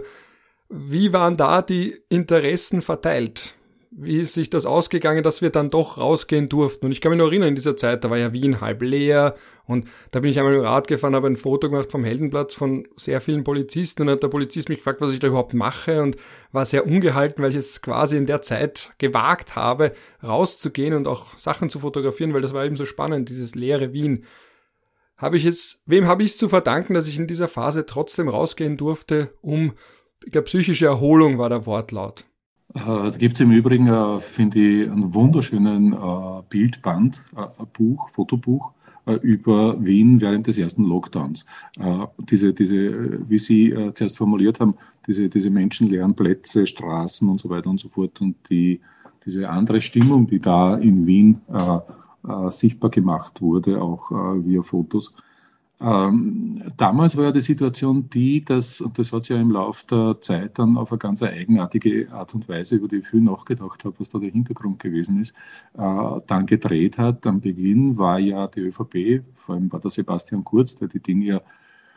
wie waren da die Interessen verteilt? Wie ist sich das ausgegangen, dass wir dann doch rausgehen durften. Und ich kann mich noch erinnern, in dieser Zeit, da war ja Wien halb leer und da bin ich einmal dem Rad gefahren, habe ein Foto gemacht vom Heldenplatz von sehr vielen Polizisten und hat der Polizist mich gefragt, was ich da überhaupt mache und war sehr ungehalten, weil ich es quasi in der Zeit gewagt habe, rauszugehen und auch Sachen zu fotografieren, weil das war eben so spannend, dieses leere Wien. Habe ich jetzt, wem habe ich es zu verdanken, dass ich in dieser Phase trotzdem rausgehen durfte, um, ich glaube, psychische Erholung war der Wortlaut. Äh, da gibt es im Übrigen, äh, finde ich, einen wunderschönen äh, Bildband, Buch, Fotobuch über Wien während des ersten Lockdowns. Diese, diese wie Sie zuerst formuliert haben, diese, diese menschenleeren Plätze, Straßen und so weiter und so fort und die, diese andere Stimmung, die da in Wien sichtbar gemacht wurde, auch via Fotos Ähm, damals war ja die Situation die, dass, und das hat sich ja im Laufe der Zeit dann auf eine ganz eigenartige Art und Weise, über die ich viel nachgedacht habe, was da der Hintergrund gewesen ist, äh, dann gedreht hat. Am Beginn war ja die ÖVP, vor allem war der Sebastian Kurz, der die Dinge ja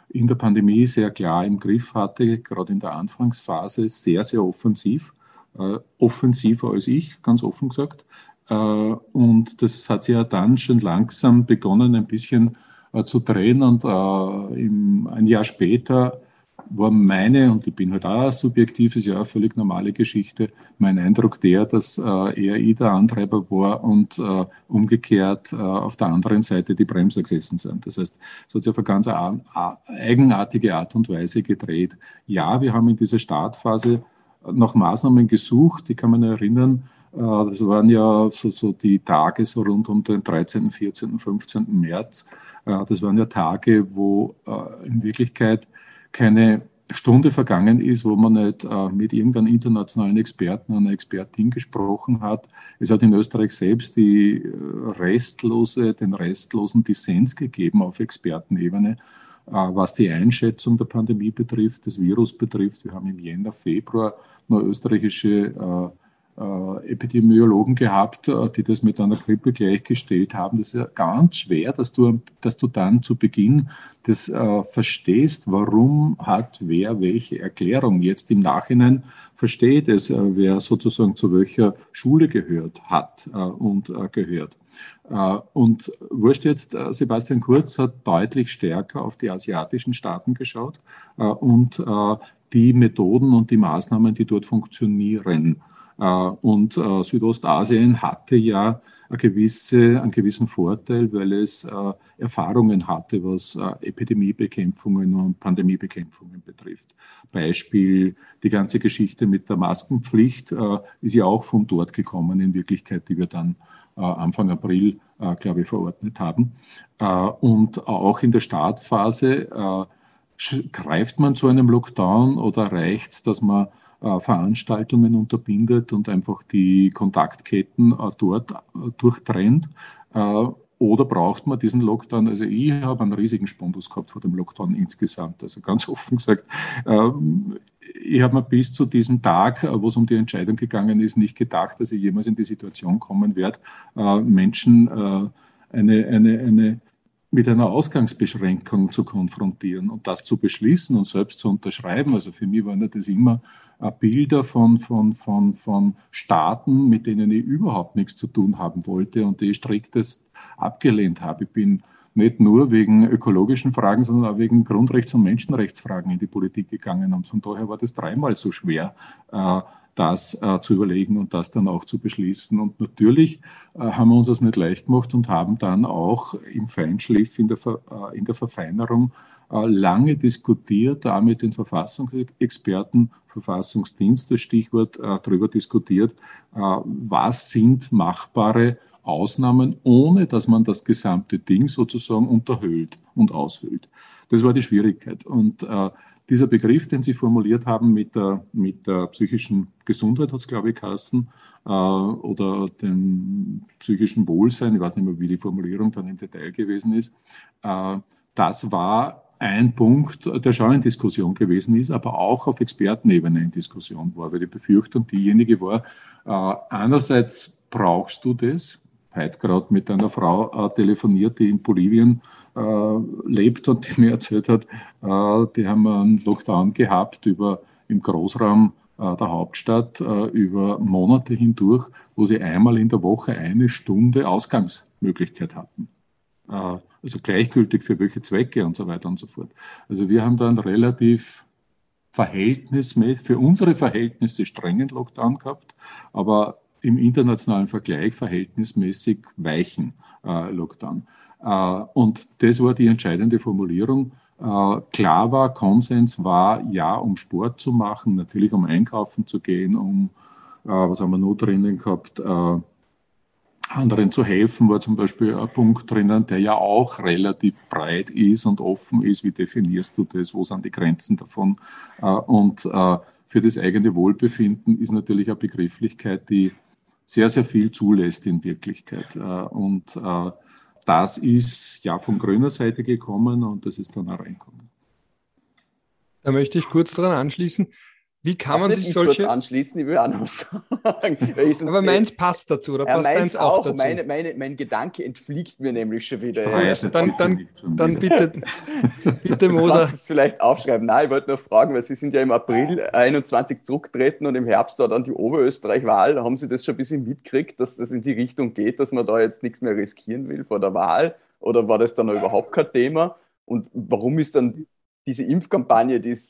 in der Pandemie sehr klar im Griff hatte, gerade in der Anfangsphase sehr, sehr offensiv, äh, offensiver als ich, ganz offen gesagt. Äh, und das hat sich ja dann schon langsam begonnen, ein bisschen zu drehen. Und äh, im, ein Jahr später war meine, und ich bin halt auch subjektiv, ist ja eine völlig normale Geschichte, mein Eindruck der, dass äh, eher ich der Antreiber war und äh, umgekehrt äh, auf der anderen Seite die Bremser gesessen sind. Das heißt, es hat sich auf eine ganz eigenartige Art und Weise gedreht. Ja, wir haben in dieser Startphase nach Maßnahmen gesucht, die kann man erinnern, äh, das waren ja so, so die Tage so rund um den 13., 14., 15. März. Äh, das waren ja Tage, wo äh, in Wirklichkeit keine Stunde vergangen ist, wo man nicht mit irgendeinem internationalen Experten, einer Expertin gesprochen hat. Es hat in Österreich selbst die restlose, den restlosen Dissens gegeben auf Expertenebene, was die Einschätzung der Pandemie betrifft, des Virus betrifft. Wir haben im Jänner, Februar nur österreichische äh, Epidemiologen gehabt, äh, die das mit einer Grippe gleichgestellt haben. Das ist ja ganz schwer, dass du, dass du dann zu Beginn das äh, verstehst, warum hat wer welche Erklärung. Jetzt im Nachhinein versteht es, äh, wer sozusagen zu welcher Schule gehört hat äh, und äh, gehört. Und wurscht jetzt, Sebastian Kurz hat deutlich stärker auf die asiatischen Staaten geschaut und die Methoden und die Maßnahmen, die dort funktionieren. Äh, und äh, Südostasien hatte ja eine gewisse, einen gewissen Vorteil, weil es äh, Erfahrungen hatte, was Epidemiebekämpfungen und Pandemiebekämpfungen betrifft. Beispiel die ganze Geschichte mit der Maskenpflicht ist ja auch von dort gekommen, in Wirklichkeit, die wir dann Anfang April, glaube ich, verordnet haben. Und auch in der Startphase greift man zu einem Lockdown oder reicht es, dass man Veranstaltungen unterbindet und einfach die Kontaktketten äh, dort äh, durchtrennt? Oder braucht man diesen Lockdown? Also ich habe einen riesigen Spondus gehabt vor dem Lockdown insgesamt. Also ganz [laughs] offen gesagt, ähm, ich habe mir bis zu diesem Tag, wo es um die Entscheidung gegangen ist, nicht gedacht, dass ich jemals in die Situation kommen werde, Menschen eine, eine, eine mit einer Ausgangsbeschränkung zu konfrontieren und das zu beschließen und selbst zu unterschreiben. Also für mich waren das immer äh, Bilder von, von, von, von Staaten, mit denen ich überhaupt nichts zu tun haben wollte und die ich striktest abgelehnt habe. Ich bin nicht nur wegen ökologischen Fragen, sondern auch wegen Grundrechts- und Menschenrechtsfragen in die Politik gegangen. Und von daher war das dreimal so schwer, äh, das äh, zu überlegen und das dann auch zu beschließen. Und natürlich äh, haben wir uns das nicht leicht gemacht und haben dann auch im Feinschliff, in der, äh, in der Verfeinerung äh, lange diskutiert, da mit den Verfassungsexperten, Verfassungsdienst, das Stichwort, äh, darüber diskutiert, äh, was sind machbare Ausnahmen, ohne dass man das gesamte Ding sozusagen unterhöhlt und aushöhlt. Das war die Schwierigkeit. Und dieser Begriff, den Sie formuliert haben mit der, mit der psychischen Gesundheit, hat es, glaube ich, geheißen, äh, oder dem psychischen Wohlsein, ich weiß nicht mehr, wie die Formulierung dann im Detail gewesen ist, äh, das war ein Punkt, der schon in Diskussion gewesen ist, aber auch auf Expertenebene in Diskussion war, weil die Befürchtung diejenige war, äh, einerseits brauchst du das, heute gerade mit einer Frau äh, telefoniert, die in Bolivien lebt und die mir erzählt hat, äh, die haben einen Lockdown gehabt über im Großraum äh, der Hauptstadt äh, über Monate hindurch, wo sie einmal in der Woche eine Stunde Ausgangsmöglichkeit hatten. Äh, also gleichgültig für welche Zwecke und so weiter und so fort. Also wir haben da einen relativ verhältnismäßig, für unsere Verhältnisse strengen Lockdown gehabt, aber im internationalen Vergleich verhältnismäßig weichen äh, Lockdown. Äh, und das war die entscheidende Formulierung. Äh, klar war, Konsens war, ja, um Sport zu machen, natürlich um einkaufen zu gehen, um, äh, was haben wir noch drinnen gehabt, anderen zu helfen, war zum Beispiel ein Punkt drinnen, der ja auch relativ breit ist und offen ist. Wie definierst du das? Wo sind die Grenzen davon? Und für das eigene Wohlbefinden ist natürlich eine Begrifflichkeit, die sehr, sehr viel zulässt in Wirklichkeit. Und das ist ja von grüner Seite gekommen und das ist dann auch reinkommen. Da möchte ich kurz daran anschließen. Wie kann man sich solche. anschließen, ich will auch noch sagen. [laughs] Aber meins passt dazu, oder passt deins auch, auch dazu? Meine, meine, mein Gedanke entfliegt mir nämlich schon wieder. Ja, dann, dann, dann bitte, [laughs] bitte Moser. Kannst es vielleicht aufschreiben. Nein, ich wollte noch fragen, weil Sie sind ja im April 21 zurückgetreten und im Herbst war dann die Oberösterreich-Wahl. Da haben Sie das schon ein bisschen mitgekriegt, dass das in die Richtung geht, dass man da jetzt nichts mehr riskieren will vor der Wahl? Oder war das dann überhaupt kein Thema? Und warum ist dann diese Impfkampagne, die es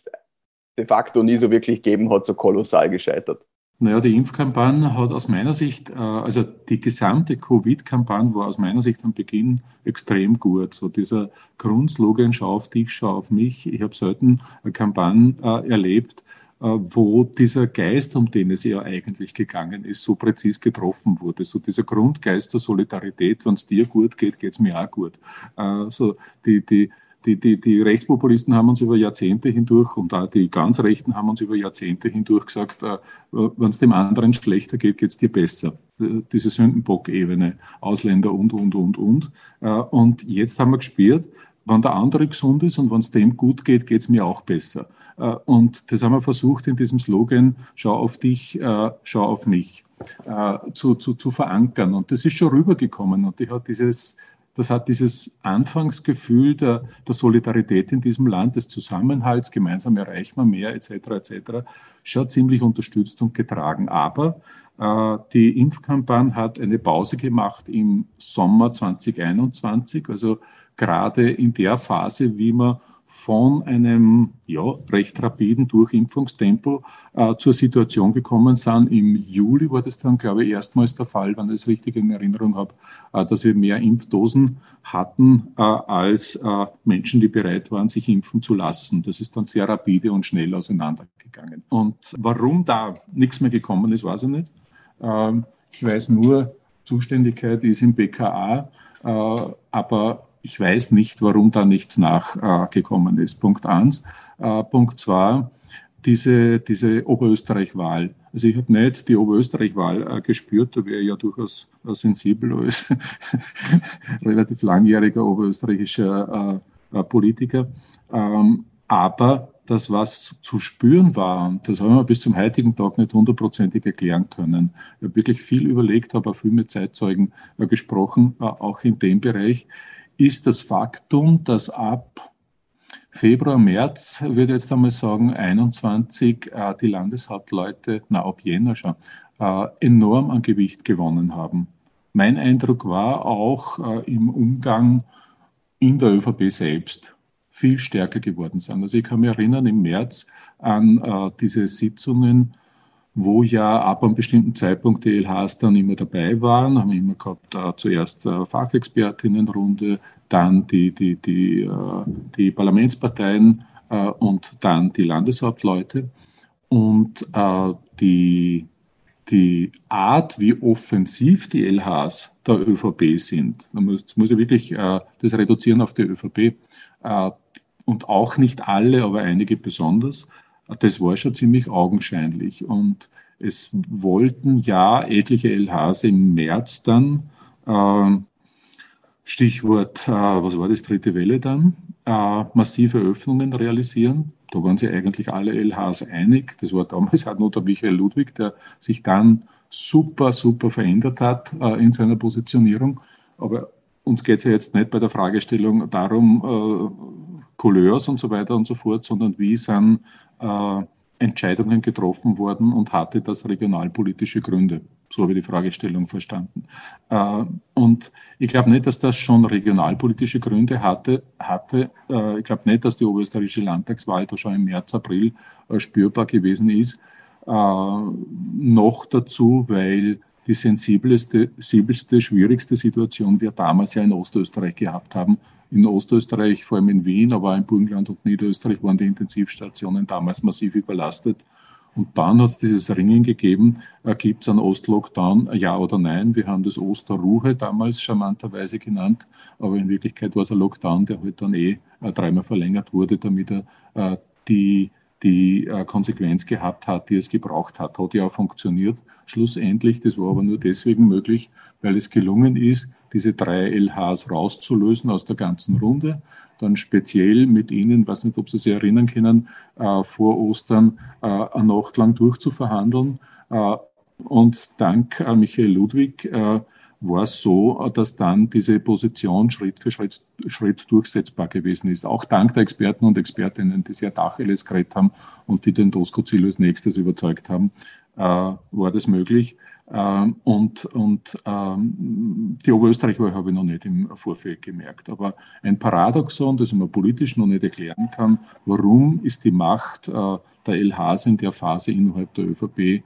de facto nie so wirklich gegeben hat, so kolossal gescheitert? Naja, die Impfkampagne hat aus meiner Sicht, äh, also die gesamte Covid-Kampagne war aus meiner Sicht am Beginn extrem gut. So dieser Grundslogan, schau auf dich, schau auf mich. Ich habe selten eine Kampagne äh, erlebt, äh, wo dieser Geist, um den es ja eigentlich gegangen ist, so präzis getroffen wurde. So dieser Grundgeist der Solidarität, wenn es dir gut geht, geht es mir auch gut. So die, die, die, die, die Rechtspopulisten haben uns über Jahrzehnte hindurch und auch die ganz Rechten haben uns über Jahrzehnte hindurch gesagt, äh, wenn es dem anderen schlechter geht, geht es dir besser. Äh, diese Sündenbock-Ebene, Ausländer und, und, und, und. Äh, und jetzt haben wir gespürt, wenn der andere gesund ist und wenn es dem gut geht, geht es mir auch besser. Und das haben wir versucht in diesem Slogan, schau auf dich, schau auf mich, zu, zu, zu verankern. Und das ist schon rübergekommen und ich hat dieses, das hat dieses Anfangsgefühl der, der, Solidarität in diesem Land, des Zusammenhalts, gemeinsam erreichen wir mehr, etc., etc., schon ziemlich unterstützt und getragen. Aber äh, die Impfkampagne hat eine Pause gemacht im Sommer 2021, also gerade in der Phase, wie man von einem ja, recht rapiden Durchimpfungstempo äh, zur Situation gekommen sind. Im Juli war das dann, glaube ich, erstmals der Fall, wenn ich das richtig in Erinnerung habe, äh, dass wir mehr Impfdosen hatten äh, als äh, Menschen, die bereit waren, sich impfen zu lassen. Das ist dann sehr rapide und schnell auseinandergegangen. Und warum da nichts mehr gekommen ist, weiß ich nicht. Ähm, ich weiß nur, Zuständigkeit ist im BKA, äh, aber ich weiß nicht, warum da nichts nachgekommen ist. Punkt eins. Äh, Punkt zwei, diese, diese Oberösterreich-Wahl. Also ich habe nicht die Oberösterreich-Wahl äh, gespürt, da wäre ja durchaus äh, sensibel als [laughs] relativ langjähriger oberösterreichischer Politiker. Ähm, aber das, was zu spüren war, das haben wir bis zum heutigen Tag nicht hundertprozentig erklären können. Ich habe wirklich viel überlegt, habe auch viel mit Zeitzeugen gesprochen, auch in dem Bereich ist das Faktum, dass ab Februar, März, würde ich jetzt einmal sagen, 21 äh, die Landeshauptleute, na ab Jänner schon, äh, enorm an Gewicht gewonnen haben. Mein Eindruck war auch äh, im Umgang in der ÖVP selbst viel stärker geworden sind. Also ich kann mich erinnern im März an diese Sitzungen wo ja ab einem bestimmten Zeitpunkt die LHs dann immer dabei waren, haben immer gehabt, äh, zuerst äh, Fachexpertinnenrunde, dann die, die, die, äh, die Parlamentsparteien äh, und dann die Landeshauptleute. Und äh, die, die Art, wie offensiv die LHs der ÖVP sind, man muss, muss ja wirklich äh, das reduzieren auf die ÖVP, und auch nicht alle, aber einige besonders, das war schon ziemlich augenscheinlich. Und es wollten ja etliche LHs im März dann, äh, Stichwort, äh, was war das, dritte Welle dann, äh, massive Öffnungen realisieren. Da waren sich eigentlich alle LHs einig. Das war damals halt nur der Michael Ludwig, der sich dann super, super verändert hat äh, in seiner Positionierung. Aber uns geht es ja jetzt nicht bei der Fragestellung darum, Couleurs und so weiter und so fort, sondern wie sind äh, Entscheidungen getroffen worden und hatte das regionalpolitische Gründe. So habe ich die Fragestellung verstanden. Äh, und ich glaube nicht, dass das schon regionalpolitische Gründe hatte. hatte. Äh, ich glaube nicht, dass die oberösterreichische Landtagswahl da schon im März, April äh, spürbar gewesen ist. Noch dazu, weil die sensibelste, schwierigste Situation wir damals ja in Ostösterreich gehabt haben, in Ostösterreich, vor allem in Wien, aber auch in Burgenland und Niederösterreich waren die Intensivstationen damals massiv überlastet. Und dann hat es dieses Ringen gegeben, äh, gibt es einen Ostlockdown, ja oder nein. Wir haben das Osterruhe damals charmanterweise genannt, aber in Wirklichkeit war es ein Lockdown, der halt dann eh äh, dreimal verlängert wurde, damit er äh, die, die äh, Konsequenz gehabt hat, die es gebraucht hat. Hat ja auch funktioniert schlussendlich. Das war aber nur deswegen möglich, weil es gelungen ist, diese drei LHs rauszulösen aus der ganzen Runde. Dann speziell mit Ihnen, weiß nicht, ob Sie sich erinnern können, äh, vor Ostern äh, eine Nacht lang durchzuverhandeln. Äh, und dank äh, Michael Ludwig äh, war es so, dass dann diese Position Schritt für Schritt, Schritt durchsetzbar gewesen ist. Auch dank der Experten und Expertinnen, die sehr Tacheles geredet haben und die den Doskozil als nächstes überzeugt haben, äh, war das möglich. Ähm, und und ähm, die Oberösterreich-Wahl habe ich noch nicht im Vorfeld gemerkt. Aber ein Paradoxon, das man politisch noch nicht erklären kann, warum ist die Macht äh, der LHs in der Phase innerhalb der ÖVP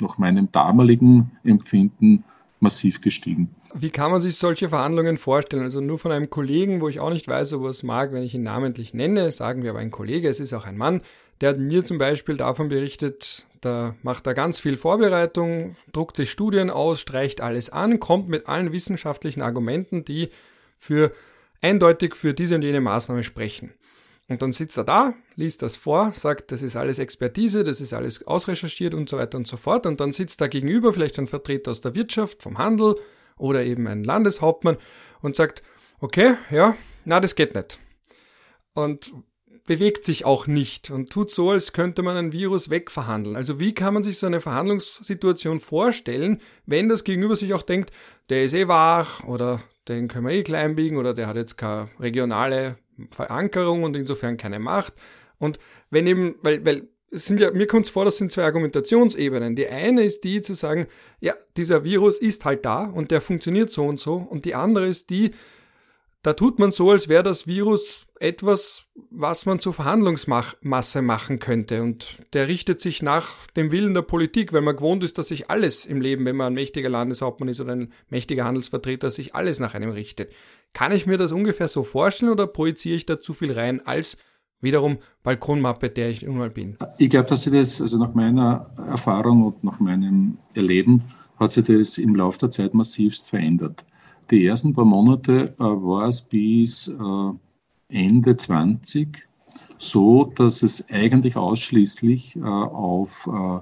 nach meinem damaligen Empfinden massiv gestiegen. Wie kann man sich solche Verhandlungen vorstellen? Also nur von einem Kollegen, wo ich auch nicht weiß, ob er es mag, wenn ich ihn namentlich nenne, sagen wir aber ein Kollege, es ist auch ein Mann, der hat mir zum Beispiel davon berichtet, da macht er ganz viel Vorbereitung, druckt sich Studien aus, streicht alles an, kommt mit allen wissenschaftlichen Argumenten, die für eindeutig für diese und jene Maßnahme sprechen. Und dann sitzt er da, liest das vor, sagt, das ist alles Expertise, das ist alles ausrecherchiert und so weiter und so fort. Und dann sitzt da gegenüber vielleicht ein Vertreter aus der Wirtschaft, vom Handel oder eben ein Landeshauptmann und sagt, okay, ja, na, das geht nicht. Und bewegt sich auch nicht und tut so, als könnte man ein Virus wegverhandeln. Also wie kann man sich so eine Verhandlungssituation vorstellen, wenn das Gegenüber sich auch denkt, der ist eh wach oder den können wir eh klein biegen oder der hat jetzt keine regionale Verankerung und insofern keine Macht. Und wenn eben, weil, weil es sind ja, mir kommt es vor, das sind zwei Argumentationsebenen. Die eine ist die zu sagen, ja, dieser Virus ist halt da und der funktioniert so und so. Und die andere ist die, da tut man so, als wäre das Virus etwas, was man zur Verhandlungsmasse machen könnte. Und der richtet sich nach dem Willen der Politik, weil man gewohnt ist, dass sich alles im Leben, wenn man ein mächtiger Landeshauptmann ist oder ein mächtiger Handelsvertreter, sich alles nach einem richtet. Kann ich mir das ungefähr so vorstellen oder projiziere ich da zu viel rein als wiederum Balkonmappe, der ich nun mal bin? Ich glaube, dass sie das, also nach meiner Erfahrung und nach meinem Erleben, hat sich das im Laufe der Zeit massivst verändert. Die ersten paar Monate äh, war es bis äh, Ende 20 so, dass es eigentlich ausschließlich äh, auf äh,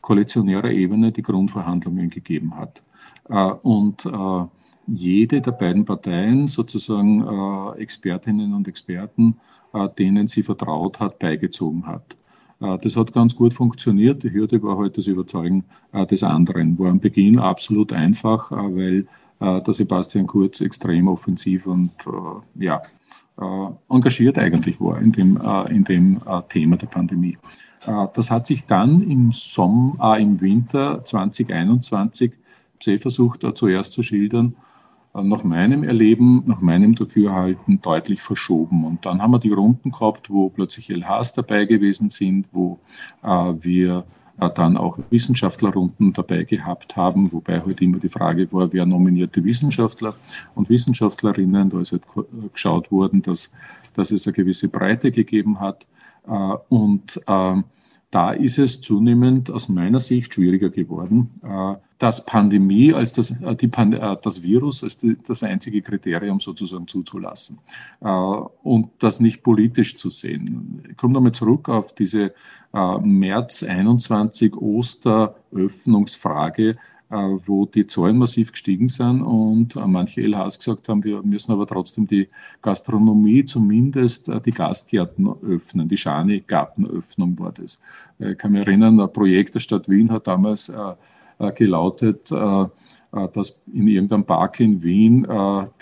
koalitionärer Ebene die Grundverhandlungen gegeben hat. Äh, und äh, jede der beiden Parteien sozusagen äh, Expertinnen und Experten, äh, denen sie vertraut hat, beigezogen hat. Das hat ganz gut funktioniert. Die Hürde war heute halt das Überzeugen des anderen. War am Beginn absolut einfach, weil der Sebastian Kurz extrem offensiv und ja, engagiert eigentlich war in dem, äh, in dem äh, Thema der Pandemie. Das hat sich dann im Sommer, im Winter 2021 sehr versucht zuerst zu schildern, nach meinem Erleben, nach meinem Dafürhalten deutlich verschoben. Und dann haben wir die Runden gehabt, wo plötzlich LHs dabei gewesen sind, wo wir dann auch Wissenschaftlerrunden dabei gehabt haben, wobei halt immer die Frage war, wer nominierte Wissenschaftler und Wissenschaftlerinnen. Da ist halt geschaut worden, dass, dass es eine gewisse Breite gegeben hat. Äh, und ähm, da ist es zunehmend aus meiner Sicht schwieriger geworden, äh, das Pandemie als das, äh, die Pand das Virus als die, das einzige Kriterium sozusagen zuzulassen und das nicht politisch zu sehen. Ich komme nochmal zurück auf diese äh, März 21 Osteröffnungsfrage, äh, wo die Zahlen massiv gestiegen sind und äh, manche LHs gesagt haben, wir müssen aber trotzdem die Gastronomie, zumindest die Gastgärten öffnen. Die Schani-Gartenöffnung war das. Ich kann mich erinnern, ein Projekt der Stadt Wien hat damals gelautet, dass in irgendeinem Park in Wien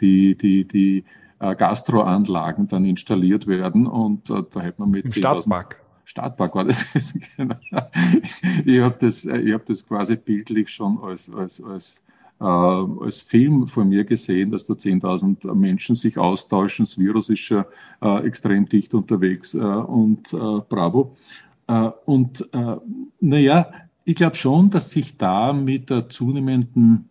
die, die, die Gastroanlagen dann installiert werden und da hätte man mit Im Stadtpark. Stadtpark war das [laughs] genau. Ich habe das, hab das quasi bildlich schon als, als, als, äh, als Film vor mir gesehen, dass da 10.000 Menschen sich austauschen. Das Virus ist schon äh, extrem dicht unterwegs äh, und äh, bravo. Äh, und äh, naja, ich glaube schon, dass sich da mit der zunehmenden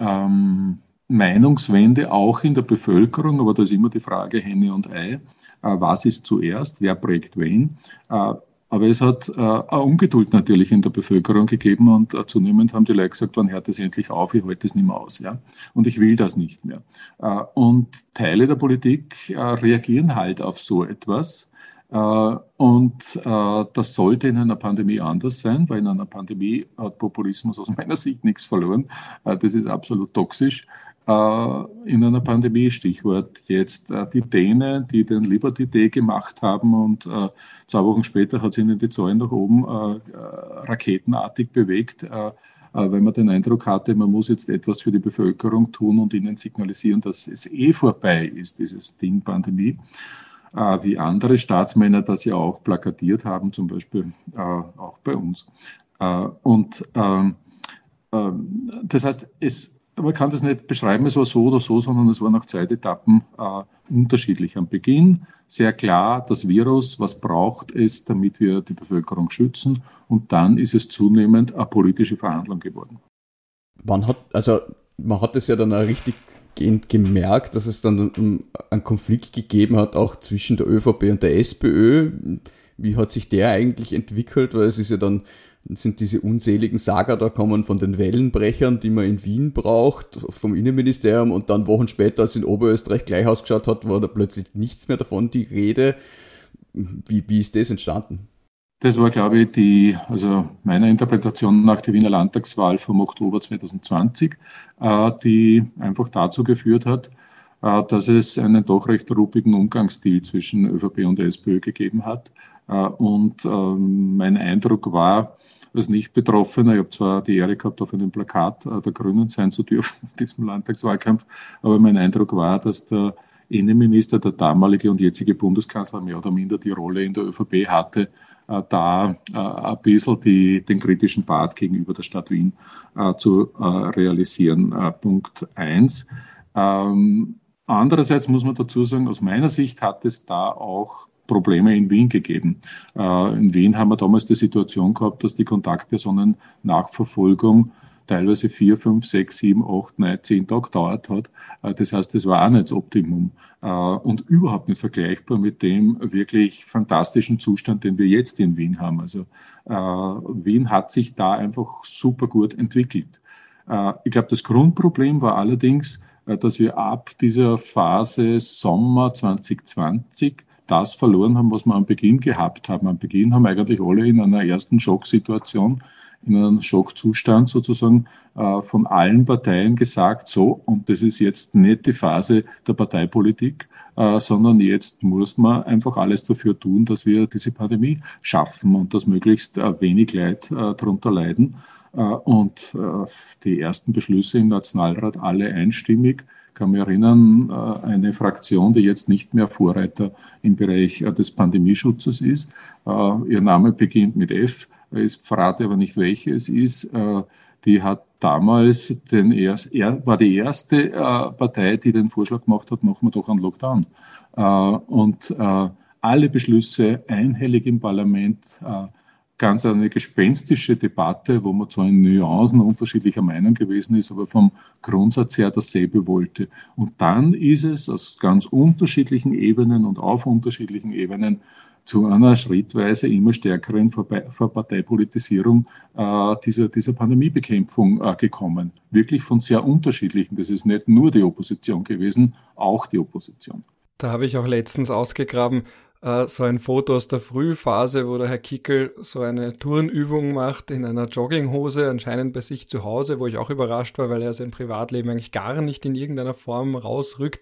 ähm, Meinungswende auch in der Bevölkerung, aber da ist immer die Frage Henne und Ei, äh, was ist zuerst, wer prägt wen. Äh, aber es hat äh, eine Ungeduld natürlich in der Bevölkerung gegeben und zunehmend haben die Leute gesagt, wann hört das endlich auf, ich halte das nicht mehr aus. Ja? Und ich will das nicht mehr. und Teile der Politik reagieren halt auf so etwas. und das sollte in einer Pandemie anders sein, weil in einer Pandemie hat Populismus aus meiner Sicht nichts verloren. das ist absolut toxisch. Äh, in einer Pandemie. Stichwort jetzt äh, die Dänen, die den Liberty Day gemacht haben und äh, zwei Wochen später hat sich ihnen die Zahlen nach oben raketenartig bewegt, weil man den Eindruck hatte, man muss jetzt etwas für die Bevölkerung tun und ihnen signalisieren, dass es eh vorbei ist, dieses Ding Pandemie. Wie andere Staatsmänner das ja auch plakatiert haben, zum Beispiel auch bei uns. Und ähm, ähm, das heißt, es man kann das nicht beschreiben, es war so oder so, sondern es war nach Zeitetappen äh, unterschiedlich. Am Beginn sehr klar, das Virus, was braucht es, damit wir die Bevölkerung schützen. Und dann ist es zunehmend eine politische Verhandlung geworden. Man hat, also man hat es ja dann auch richtig gemerkt, dass es dann einen Konflikt gegeben hat, auch zwischen der ÖVP und der SPÖ. Wie hat sich der eigentlich entwickelt? Weil es ist ja dann sind diese unseligen Saga da kommen von den Wellenbrechern, die man in Wien braucht, vom Innenministerium und dann Wochen später, als in Oberösterreich gleich ausgeschaut hat, war da plötzlich nichts mehr davon die Rede. Wie, wie ist das entstanden? Das war, glaube ich, die, also meiner Interpretation nach der Wiener Landtagswahl vom Oktober 2020, äh, die einfach dazu geführt hat, äh, dass es einen doch recht ruppigen Umgangsstil zwischen ÖVP und SPÖ gegeben hat. Äh, und ähm, mein Eindruck war, als Nicht-Betroffener, ich habe zwar die Ehre gehabt, auf einem Plakat äh, der Grünen sein zu dürfen in diesem Landtagswahlkampf, aber mein Eindruck war, dass der Innenminister, der damalige und jetzige Bundeskanzler, mehr oder minder die Rolle in der ÖVP hatte, äh, da ein bisschen die, den kritischen Part gegenüber der Stadt Wien zu realisieren. Punkt eins. Ähm, andererseits muss man dazu sagen, aus meiner Sicht hat es da auch Probleme in Wien gegeben. Äh, in Wien haben wir damals die Situation gehabt, dass die Kontaktpersonen Nachverfolgung teilweise vier, fünf, sechs, sieben, acht, neun, zehn Tage dauert hat. Äh, das heißt, das war auch nicht das Optimum äh, und überhaupt nicht vergleichbar mit dem wirklich fantastischen Zustand, den wir jetzt in Wien haben. Also Wien hat sich da einfach super gut entwickelt. Ich glaube, das Grundproblem war allerdings, dass wir ab dieser Phase Sommer 2020 das verloren haben, was wir am Beginn gehabt haben. Am Beginn haben eigentlich alle in einer ersten Schocksituation, in einem Schockzustand sozusagen äh, von allen Parteien gesagt, so, und das ist jetzt nicht die Phase der Parteipolitik, äh, sondern jetzt muss man einfach alles dafür tun, dass wir diese Pandemie schaffen und dass möglichst äh, wenig Leid darunter leiden. Und die ersten Beschlüsse im Nationalrat alle einstimmig kann mich erinnern, äh, eine Fraktion, die jetzt nicht mehr Vorreiter im Bereich äh, des Pandemieschutzes ist. Äh, ihr Name beginnt mit F, ich verrate aber nicht, welche es ist. Die hat damals den erst, er war die erste Partei, die den Vorschlag gemacht hat, machen wir doch einen Lockdown. Und alle Beschlüsse einhellig im Parlament ganz eine gespenstische Debatte, wo man zwar in Nuancen unterschiedlicher Meinung gewesen ist, aber vom Grundsatz her dasselbe wollte. Und dann ist es aus ganz unterschiedlichen Ebenen und auf unterschiedlichen Ebenen zu einer schrittweise immer stärkeren Verparteipolitisierung äh, dieser, dieser Pandemiebekämpfung äh, gekommen. Wirklich von sehr unterschiedlichen. Das ist nicht nur die Opposition gewesen, auch die Opposition. Da habe ich auch letztens ausgegraben, äh, so ein Foto aus der Frühphase, wo der Herr Kickel so eine Turnübung macht in einer Jogginghose, anscheinend bei sich zu Hause, wo ich auch überrascht war, weil er sein Privatleben eigentlich gar nicht in irgendeiner Form rausrückt,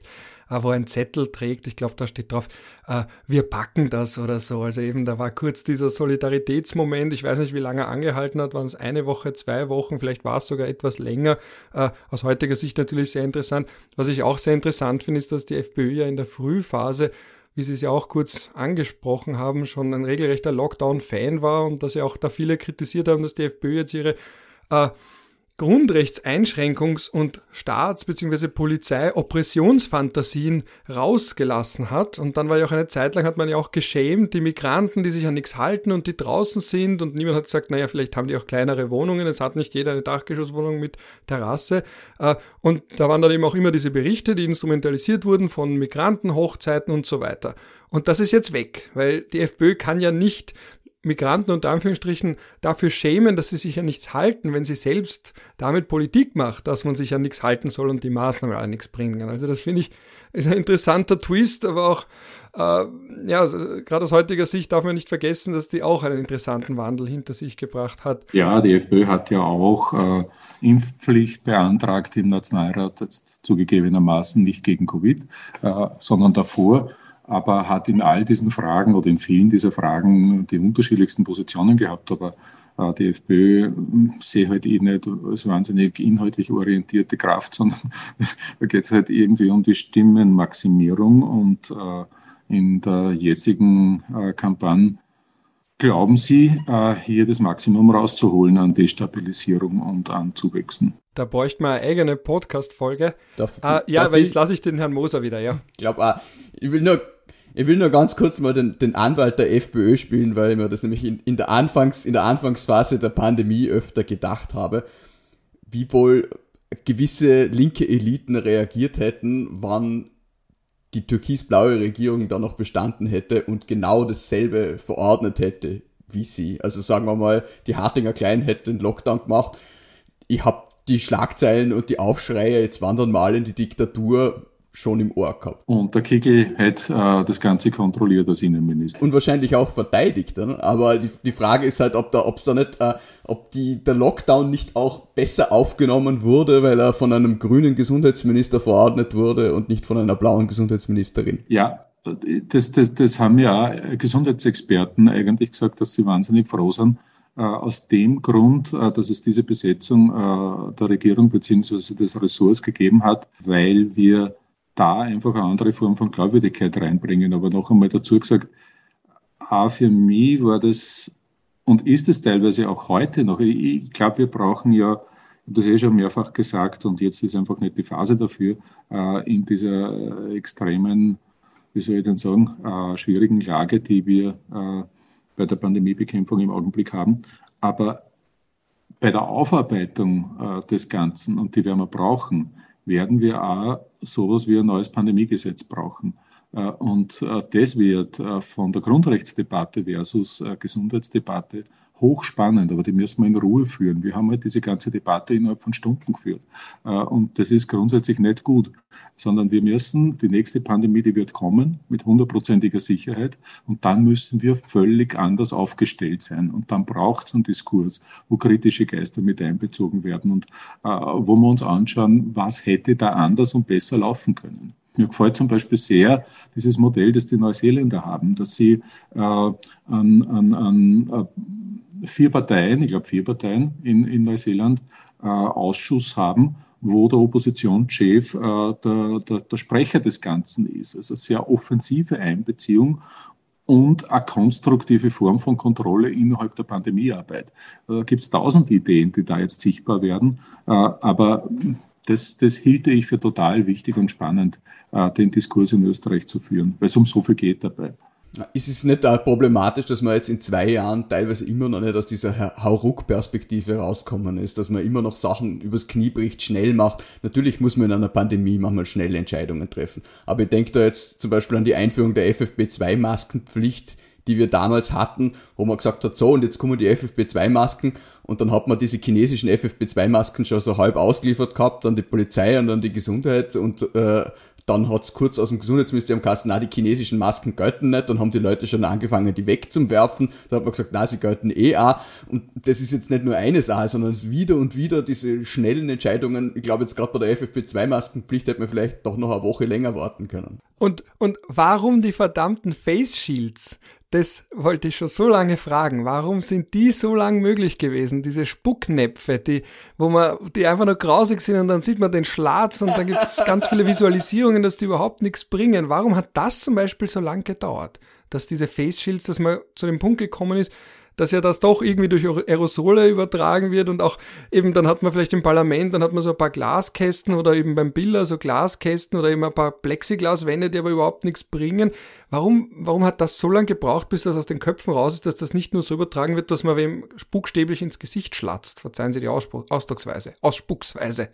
äh, wo er einen Zettel trägt. Ich glaube, da steht drauf, äh, wir packen das oder so. Also eben, da war kurz dieser Solidaritätsmoment. Ich weiß nicht, wie lange er angehalten hat. Waren es eine Woche, zwei Wochen, vielleicht war es sogar etwas länger. Äh, aus heutiger Sicht natürlich sehr interessant. Was ich auch sehr interessant finde, ist, dass die FPÖ ja in der Frühphase wie Sie es ja auch kurz angesprochen haben, schon ein regelrechter Lockdown-Fan war und dass ja auch da viele kritisiert haben, dass die FPÖ jetzt ihre äh, Grundrechtseinschränkungs- und Staats- bzw. Polizei-Oppressionsfantasien rausgelassen hat. Und dann war ja auch eine Zeit lang, hat man ja auch geschämt, die Migranten, die sich an nichts halten und die draußen sind. Und niemand hat gesagt, naja, vielleicht haben die auch kleinere Wohnungen. Es hat nicht jeder eine Dachgeschosswohnung mit Terrasse. Äh, und da waren dann eben auch immer diese Berichte, die instrumentalisiert wurden von Migranten, Hochzeiten und so weiter. Und das ist jetzt weg, weil die FPÖ kann ja nicht Migranten unter Anführungsstrichen dafür schämen, dass sie sich ja nichts halten, wenn sie selbst damit Politik macht, dass man sich ja nichts halten soll und die Maßnahmen alle nichts bringen. Also das finde ich ist ein interessanter Twist, aber auch äh, ja, also gerade aus heutiger Sicht darf man nicht vergessen, dass die auch einen interessanten Wandel hinter sich gebracht hat. Ja, die FPÖ hat ja auch äh, Impfpflicht beantragt im Nationalrat, jetzt zugegebenermaßen nicht gegen Covid, äh, sondern davor aber hat in all diesen Fragen oder in vielen dieser Fragen die unterschiedlichsten Positionen gehabt. Aber äh, die FPÖ hm, sehe halt eh nicht als wahnsinnig inhaltlich orientierte Kraft, [laughs] sondern da geht es halt irgendwie um die Stimmenmaximierung und äh, in der jetzigen äh, Kampagne glauben Sie, äh, hier das Maximum rauszuholen an Destabilisierung und an Zuwächsen? Da bräuchte man eine eigene Podcast-Folge. Äh, ja, weil jetzt lasse ich den Herrn Moser wieder, ja. Ich glaube, ich will nur ich will nur ganz kurz mal den, den Anwalt der FPÖ spielen, weil ich mir das nämlich in, in, der Anfangs, in der Anfangsphase der Pandemie öfter gedacht habe, wie wohl gewisse linke Eliten reagiert hätten, wann die türkis-blaue Regierung da noch bestanden hätte und genau dasselbe verordnet hätte wie sie. Also sagen wir mal, die Hartinger Klein hätte den Lockdown gemacht. Ich habe die Schlagzeilen und die Aufschreie, jetzt wandern mal in die Diktatur, schon im Ohr gehabt. Und der Kickel hat äh, das Ganze kontrolliert als Innenminister. Und wahrscheinlich auch verteidigt. Ne? Aber die, die Frage ist halt, ob da, ob's da nicht, äh, ob die, der Lockdown nicht auch besser aufgenommen wurde, weil er von einem grünen Gesundheitsminister verordnet wurde und nicht von einer blauen Gesundheitsministerin. Ja, das, das, das haben ja Gesundheitsexperten eigentlich gesagt, dass sie wahnsinnig froh sind, äh, aus dem Grund, äh, dass es diese Besetzung äh, der Regierung beziehungsweise des Ressorts gegeben hat, weil wir da einfach eine andere Form von Glaubwürdigkeit reinbringen. Aber noch einmal dazu gesagt, auch für mich war das und ist es teilweise auch heute noch. Ich, ich glaube, wir brauchen ja, ich habe das eh schon mehrfach gesagt und jetzt ist einfach nicht die Phase dafür, äh, in dieser extremen, wie soll ich denn sagen, äh, schwierigen Lage, die wir äh, bei der Pandemiebekämpfung im Augenblick haben. Aber bei der Aufarbeitung des Ganzen, und die werden wir brauchen, werden wir auch sowas wie ein neues Pandemiegesetz brauchen. Äh, und äh, das wird äh, von der Grundrechtsdebatte versus Gesundheitsdebatte hochspannend, aber die müssen wir in Ruhe führen. Wir haben halt diese ganze Debatte innerhalb von Stunden geführt. Und das ist grundsätzlich nicht gut, sondern wir müssen, die nächste Pandemie, die wird kommen mit hundertprozentiger Sicherheit und dann müssen wir völlig anders aufgestellt sein. Und dann braucht es einen Diskurs, wo kritische Geister mit einbezogen werden und wo wir uns anschauen, was hätte da anders und besser laufen können. Mir gefällt zum Beispiel sehr dieses Modell, das die Neuseeländer haben, dass sie äh, an, an, an äh, vier Parteien, ich glaube vier Parteien in, in Neuseeland, äh, Ausschuss haben, wo der Oppositionschef äh, der, der, der Sprecher des Ganzen ist. Also sehr offensive Einbeziehung und eine konstruktive Form von Kontrolle innerhalb der Pandemiearbeit. Da gibt es tausend Ideen, die da jetzt sichtbar werden, äh, aber das, das hielte ich für total wichtig und spannend, äh, den Diskurs in Österreich zu führen, weil es um so viel geht dabei. Ist es nicht auch problematisch, dass man jetzt in zwei Jahren teilweise immer noch nicht aus dieser Hauruck-Perspektive rauskommen ist, dass man immer noch Sachen übers Knie bricht, schnell macht? Natürlich muss man in einer Pandemie manchmal schnelle Entscheidungen treffen. Aber ich denke da jetzt zum Beispiel an die Einführung der FFP2-Maskenpflicht, die wir damals hatten, wo man gesagt hat, so und jetzt kommen die FFP2-Masken und dann hat man diese chinesischen FFP2-Masken schon so halb ausgeliefert gehabt an die Polizei und an die Gesundheit und äh, dann hat's kurz aus dem Gesundheitsministerium geheißen, na die chinesischen Masken gelten nicht. Dann haben die Leute schon angefangen, die wegzuwerfen. Da hat man gesagt, na sie gelten eh auch. Und das ist jetzt nicht nur eine Sache, sondern es wieder und wieder diese schnellen Entscheidungen. Ich glaube jetzt gerade bei der FFP2-Maskenpflicht hätte man vielleicht doch noch eine Woche länger warten können. Und, und warum die verdammten Face Shields? Das wollte ich schon so lange fragen. Warum sind die so lang möglich gewesen? Diese Spucknäpfe, die, wo man, die einfach nur grausig sind und dann sieht man den Schlatz und dann gibt es ganz viele Visualisierungen, dass die überhaupt nichts bringen. Warum hat das zum Beispiel so lang gedauert? Dass diese Face Shields, dass man zu dem Punkt gekommen ist, dass ja das doch irgendwie durch Aerosole übertragen wird und auch eben dann hat man vielleicht im Parlament, dann hat man so ein paar Glaskästen oder eben beim Biller so Glaskästen oder eben ein paar Plexiglaswände, die aber überhaupt nichts bringen. Warum, warum hat das so lange gebraucht, bis das aus den Köpfen raus ist, dass das nicht nur so übertragen wird, dass man wem spuckstäblich ins Gesicht schlatzt? Verzeihen Sie die Ausspruch, Ausdrucksweise, Ausspucksweise.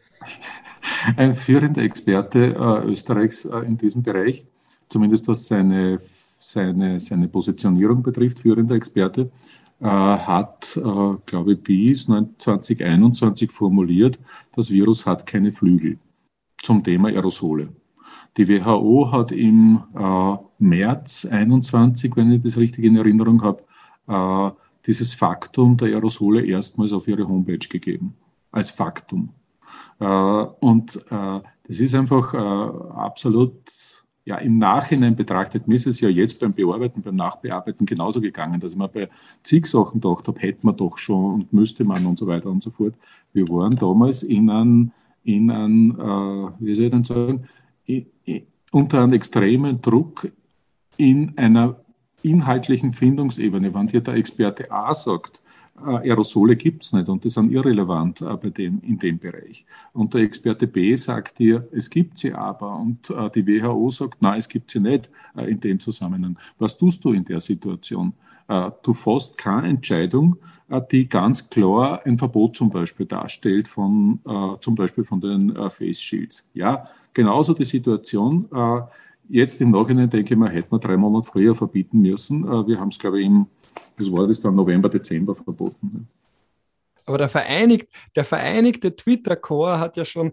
Ein führender Experte äh, Österreichs äh, in diesem Bereich, zumindest was seine, seine, seine Positionierung betrifft, führender Experte, hat, äh, glaube ich, bis 2021 formuliert, das Virus hat keine Flügel zum Thema Aerosole. Die WHO hat im äh, März 21, wenn ich das richtig in Erinnerung habe, äh, dieses Faktum der Aerosole erstmals auf ihre Homepage gegeben. Als Faktum. Äh, und äh, das ist einfach äh, absolut ja, im Nachhinein betrachtet, mir ist es ja jetzt beim Bearbeiten, beim Nachbearbeiten genauso gegangen, dass ich mir bei zig Sachen gedacht habe, hätte man doch schon und müsste man und so weiter und so fort. Wir waren damals in einem, in einem äh, wie soll ich denn sagen, unter einem extremen Druck in einer inhaltlichen Findungsebene. Wenn dir der Experte A sagt, Aerosole gibt es nicht und die sind irrelevant äh, bei dem, in dem Bereich. Und der Experte B sagt dir, es gibt sie aber und äh, die WHO sagt, nein, es gibt sie nicht in dem Zusammenhang. Was tust du in der Situation? Du fasst keine Entscheidung, die ganz klar ein Verbot zum Beispiel darstellt von zum Beispiel von den Face Shields. Ja, genauso die Situation. Jetzt im Nachhinein denke ich mir, hätte man drei Monate früher verbieten müssen. Wir haben es, glaube ich, im das war das dann November, Dezember verboten. Aber der, vereinigt, der vereinigte Twitter-Core hat ja schon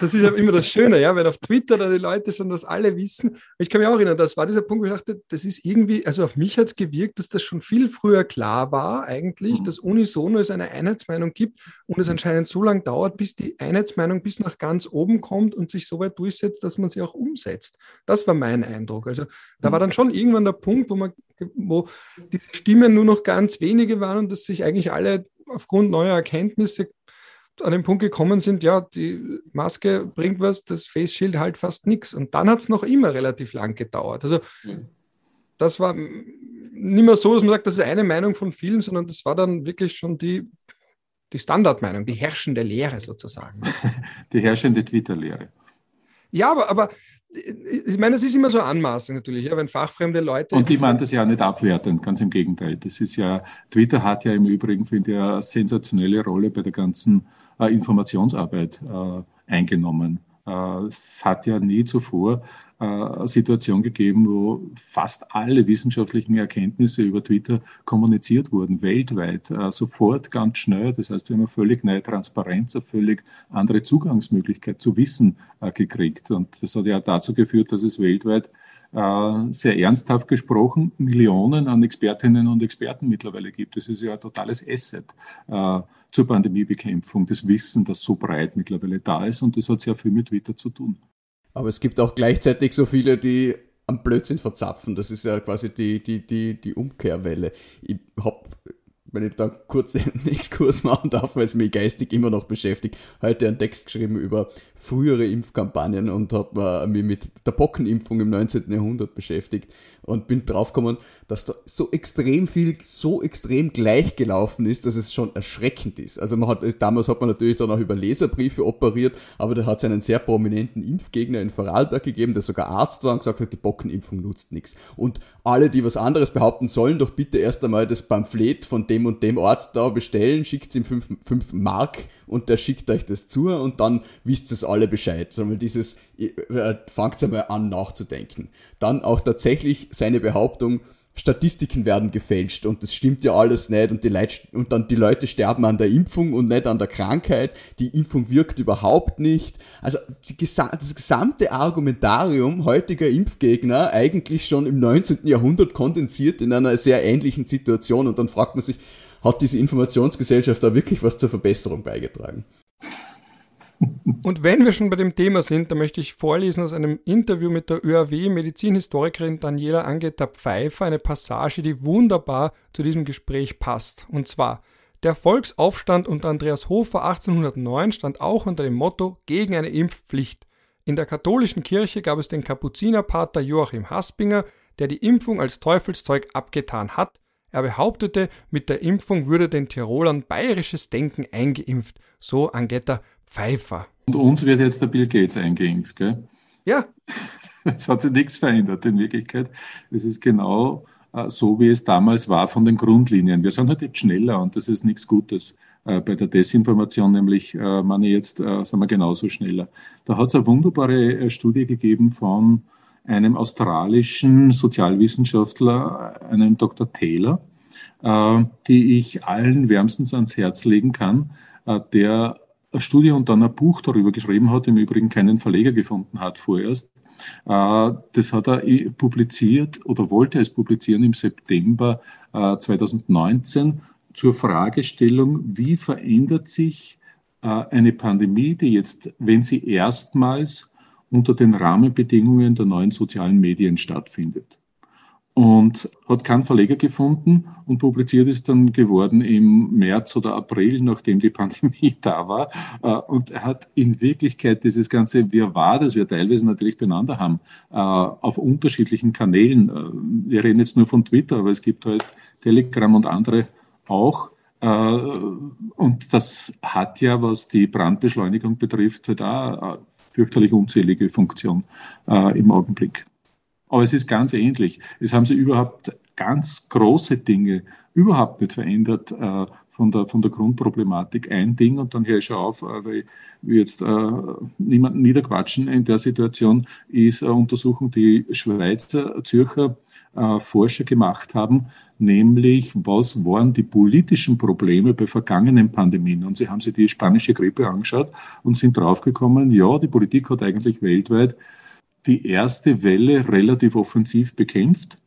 das ist ja immer das Schöne, ja, wenn auf Twitter da die Leute schon das alle wissen. Ich kann mich auch erinnern, das war dieser Punkt, wo ich dachte, das ist irgendwie, also auf mich hat es gewirkt, dass das schon viel früher klar war, eigentlich, mhm. dass unisono es eine Einheitsmeinung gibt und es anscheinend so lange dauert, bis die Einheitsmeinung bis nach ganz oben kommt und sich so weit durchsetzt, dass man sie auch umsetzt. Das war mein Eindruck. Also da war mhm. dann schon irgendwann der Punkt, wo man, wo die Stimmen nur noch ganz wenige waren und dass sich eigentlich alle aufgrund neuer Erkenntnisse an den Punkt gekommen sind, ja, die Maske bringt was, das Face Shield halt fast nichts. Und dann hat es noch immer relativ lang gedauert. Also das war nicht mehr so, dass man sagt, das ist eine Meinung von vielen, sondern das war dann wirklich schon die, die Standardmeinung, die herrschende Lehre sozusagen. [laughs] Die herrschende Twitter-Lehre. Ja, aber, aber ich meine, es ist immer so Anmaßung natürlich, ja, wenn fachfremde Leute. Und die meinen das ja nicht abwertend, ganz im Gegenteil. Das ist ja, Twitter hat ja im Übrigen, finde ich, eine sensationelle Rolle bei der ganzen Informationsarbeit äh, eingenommen. Äh, es hat ja nie zuvor eine Situation gegeben, wo fast alle wissenschaftlichen Erkenntnisse über Twitter kommuniziert wurden, weltweit, sofort, ganz schnell. Das heißt, wir haben eine völlig neue Transparenz, eine völlig andere Zugangsmöglichkeit zu Wissen gekriegt. Und das hat ja dazu geführt, dass es weltweit äh, sehr ernsthaft gesprochen Millionen an Expertinnen und Experten mittlerweile gibt. Das ist ja ein totales Asset äh, zur Pandemiebekämpfung, das Wissen, das so breit mittlerweile da ist und das hat sehr viel mit Twitter zu tun. Aber es gibt auch gleichzeitig so viele, die am Blödsinn verzapfen. Das ist ja quasi die, die, die, die Umkehrwelle. Ich habe wenn ich da kurz [laughs] einen Exkurs machen darf, weil es mich geistig immer noch beschäftigt, heute einen Text geschrieben über frühere Impfkampagnen und habe äh, mich mit der Pockenimpfung im 19. Jahrhundert beschäftigt und bin draufgekommen, dass da so extrem viel, so extrem gleich gelaufen ist, dass es schon erschreckend ist. Also man hat, damals hat man natürlich dann auch über Leserbriefe operiert, aber da hat es einen sehr prominenten Impfgegner in Vorarlberg gegeben, der sogar Arzt war und gesagt hat, die Pockenimpfung nutzt nichts. Und alle, die was anderes behaupten, sollen doch bitte erst einmal das Pamphlet von dem und dem Arzt da bestellen, schickt ihm 5 Mark und der schickt euch das zu und dann wisst es alle Bescheid. Sondern dieses, äh, fangt einmal an nachzudenken. Dann auch tatsächlich seine Behauptung, Statistiken werden gefälscht und das stimmt ja alles nicht und die Leute, und dann die Leute sterben an der Impfung und nicht an der Krankheit. Die Impfung wirkt überhaupt nicht. Also das gesamte Argumentarium heutiger Impfgegner eigentlich schon im 19. Jahrhundert kondensiert in einer sehr ähnlichen Situation und dann fragt man sich, hat diese Informationsgesellschaft da wirklich was zur Verbesserung beigetragen? Und wenn wir schon bei dem Thema sind, da möchte ich vorlesen aus einem Interview mit der ÖAW Medizinhistorikerin Daniela Angeta Pfeiffer eine Passage, die wunderbar zu diesem Gespräch passt. Und zwar, der Volksaufstand unter Andreas Hofer 1809 stand auch unter dem Motto gegen eine Impfpflicht. In der katholischen Kirche gab es den Kapuzinerpater Joachim Haspinger, der die Impfung als Teufelszeug abgetan hat. Er behauptete, mit der Impfung würde den Tirolern bayerisches Denken eingeimpft, so Angetta Pfeiffer. Und uns wird jetzt der Bill Gates eingeimpft, gell? Ja. [laughs] Es hat sich nichts verändert in Wirklichkeit. Es ist genau äh, so, wie es damals war von den Grundlinien. Wir sind halt jetzt schneller und das ist nichts Gutes. Äh, bei der Desinformation nämlich, äh, meine jetzt, sind wir genauso schneller. Da hat es eine wunderbare Studie gegeben von einem australischen Sozialwissenschaftler, einem Dr. Taylor, äh, die ich allen wärmstens ans Herz legen kann, äh, der eine Studie und dann ein Buch darüber geschrieben hat, im Übrigen keinen Verleger gefunden hat vorerst. Äh, das hat er publiziert oder wollte es publizieren im September 2019 zur Fragestellung, wie verändert sich eine Pandemie, die jetzt, wenn sie erstmals unter den Rahmenbedingungen der neuen sozialen Medien stattfindet und hat keinen Verleger gefunden und publiziert ist dann geworden im März oder April, nachdem die [laughs] Pandemie da war. Äh, und er hat in Wirklichkeit dieses ganze Wirrwarr, das wir teilweise natürlich beieinander haben, äh, auf unterschiedlichen Kanälen. Äh, wir reden jetzt nur von Twitter, aber es gibt halt Telegram und andere auch. Und das hat ja, was die Brandbeschleunigung betrifft, halt auch eine fürchterlich unzählige Funktion im Augenblick. Aber es ist ganz ähnlich. Es haben sich überhaupt ganz große Dinge überhaupt nicht verändert äh, von, der, von der Grundproblematik. Ein Ding, und dann höre ich schon auf, äh, weil wir jetzt äh, niemanden niederquatschen in der Situation, ist eine Untersuchung, die Schweizer, Zürcher äh, Forscher gemacht haben, nämlich was waren die politischen Probleme bei vergangenen Pandemien. Und sie haben sich die spanische Grippe angeschaut und sind draufgekommen, ja, die Politik hat eigentlich weltweit die erste Welle relativ offensiv bekämpft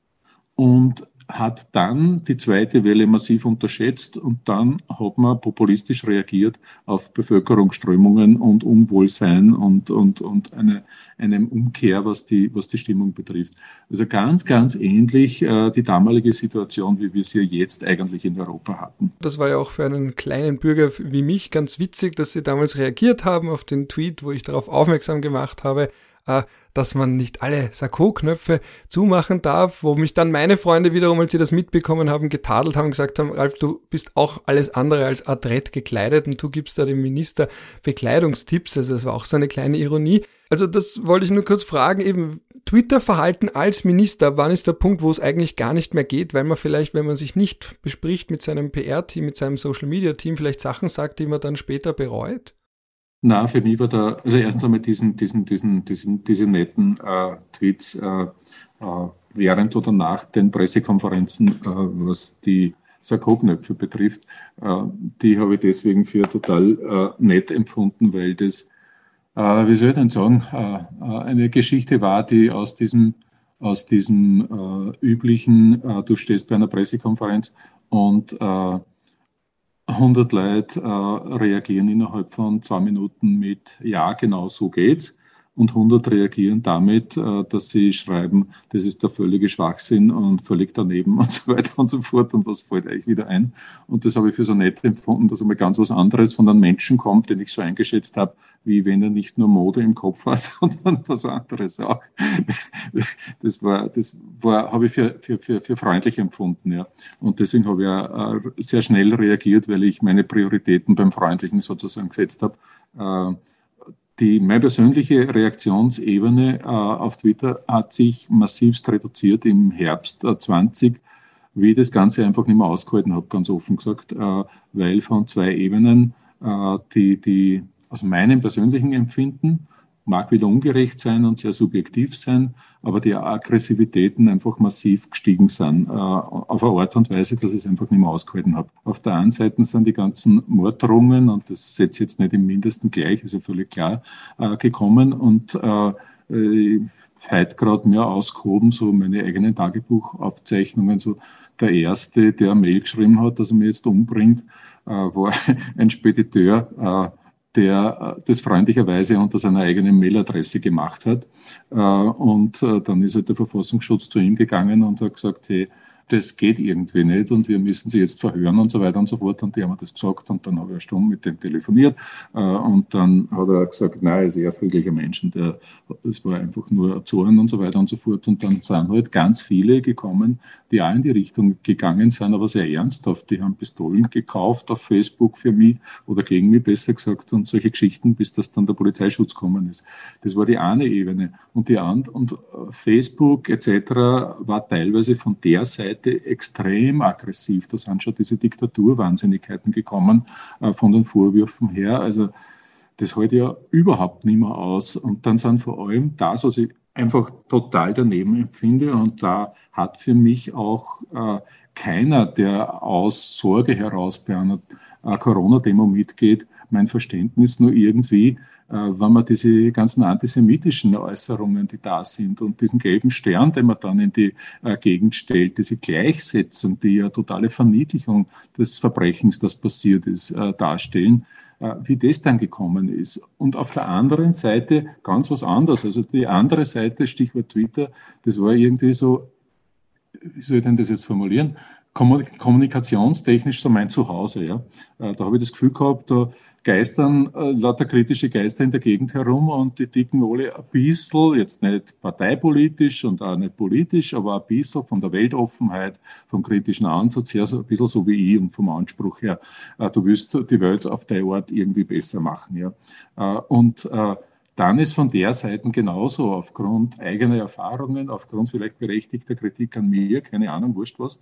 und hat dann die zweite Welle massiv unterschätzt und dann hat man populistisch reagiert auf Bevölkerungsströmungen und Unwohlsein und, und, und eine, eine Umkehr, was die, was die Stimmung betrifft. Also ganz, ganz ähnlich äh, die damalige Situation, wie wir sie jetzt eigentlich in Europa hatten. Das war ja auch für einen kleinen Bürger wie mich ganz witzig, dass Sie damals reagiert haben auf den Tweet, wo ich darauf aufmerksam gemacht habe, äh, dass man nicht alle Sakko-Knöpfe zumachen darf, wo mich dann meine Freunde wiederum, als sie das mitbekommen haben, getadelt haben, gesagt haben, Ralf, du bist auch alles andere als adrett gekleidet und du gibst da dem Minister Bekleidungstipps. Also das war auch so eine kleine Ironie. Also das wollte ich nur kurz fragen, eben Twitter-Verhalten als Minister, wann ist der Punkt, wo es eigentlich gar nicht mehr geht, weil man vielleicht, wenn man sich nicht bespricht mit seinem PR-Team, mit seinem Social-Media-Team, vielleicht Sachen sagt, die man dann später bereut? Na, für mich war da, also erstens einmal diesen, diesen, diesen, diesen, diese netten äh, Tweets äh, äh, während oder nach den Pressekonferenzen, äh, was die Sakko-Knöpfe betrifft, äh, die habe ich deswegen für total äh, nett empfunden, weil das, wie soll ich denn sagen, eine Geschichte war, die aus diesem, aus diesem üblichen, du stehst bei einer Pressekonferenz und 100 Leute äh, reagieren innerhalb von zwei Minuten mit Ja, genau so geht's und 100 reagieren damit, äh, dass sie schreiben, das ist der völlige Schwachsinn und völlig daneben [laughs] und so weiter und so fort und was fällt euch wieder ein. Und das habe ich für so nett empfunden, dass einmal ganz was anderes von einem Menschen kommt, den ich so eingeschätzt habe, wie wenn er nicht nur Mode im Kopf hat, [laughs] sondern was anderes auch. Das war, das war, habe ich für, für, für, für freundlich empfunden, ja. Und deswegen habe ich auch sehr schnell reagiert, weil ich meine Prioritäten beim Freundlichen sozusagen gesetzt habe äh, die, meine persönliche Reaktionsebene äh, auf Twitter hat sich massivst reduziert im Herbst äh, 20, wie ich das Ganze einfach nicht mehr ausgehalten habe, ganz offen gesagt, äh, weil von zwei Ebenen, äh, die, die aus meinem persönlichen Empfinden mag wieder ungerecht sein und sehr subjektiv sein, aber die Aggressivitäten einfach massiv gestiegen sind, äh, auf eine Art und Weise, dass ich es einfach nicht mehr ausgehalten habe. Auf der einen Seite sind die ganzen Morddrohungen, und das setzt jetzt nicht im Mindesten gleich, ist ja völlig klar, äh, gekommen und äh, äh heute gerade mehr ausgehoben, so meine eigenen Tagebuchaufzeichnungen, so der erste, der eine Mail geschrieben hat, dass er mich jetzt umbringt, äh, war [laughs] ein Spediteur, äh, der äh, das freundlicherweise unter seiner eigenen Mailadresse gemacht hat. Äh, und äh, dann ist halt der Verfassungsschutz zu ihm gegangen und hat gesagt, hey, das geht irgendwie nicht und wir müssen sie jetzt verhören und so weiter und so fort. Und die haben mir das gesagt und dann habe ich Stunde mit dem telefoniert äh, und dann hat er gesagt, nein, er ist eher friedlicher Mensch und der, das war einfach nur Zorn und so weiter und so fort. Und dann sind halt ganz viele gekommen, die auch in die Richtung gegangen sind, aber sehr ernsthaft. Die haben Pistolen gekauft auf Facebook für mich oder gegen mich besser gesagt und solche Geschichten, bis das dann der Polizeischutz gekommen ist. Das war die eine Ebene. Und die andere, und äh, Facebook etc. war teilweise von der Seite Seite extrem aggressiv. Da sind schon diese Diktaturwahnsinnigkeiten gekommen äh, von den Vorwürfen her. Also das halte ja überhaupt nicht mehr aus. Und dann sind vor allem das, was ich einfach total daneben empfinde. Und da hat für mich auch äh, keiner, der aus Sorge heraus bei einer äh, Corona-Demo mitgeht, mein Verständnis nur irgendwie, wenn man diese ganzen antisemitischen Äußerungen, die da sind und diesen gelben Stern, den man dann in die äh, Gegend stellt, diese Gleichsetzung, die ja totale Verniedlichung des Verbrechens, das passiert ist, äh, darstellen, wie das dann gekommen ist. Und auf der anderen Seite ganz was anderes. Also die andere Seite, Stichwort Twitter, das war irgendwie so, wie soll ich denn das jetzt formulieren? kommunikationstechnisch so mein Zuhause. Ja. Äh, da habe ich das Gefühl gehabt, da geistern äh, lauter kritische Geister in der Gegend herum und die dicken alle ein bisschen, jetzt nicht parteipolitisch und auch nicht politisch, aber ein bisschen von der Weltoffenheit, vom kritischen Ansatz her, so ein bisschen so wie ich und vom Anspruch her, äh, du willst die Welt auf deine Art irgendwie besser machen. Ja. Und dann ist von der Seite genauso aufgrund eigener Erfahrungen, aufgrund vielleicht berechtigter Kritik an mir, keine Ahnung, wurscht was,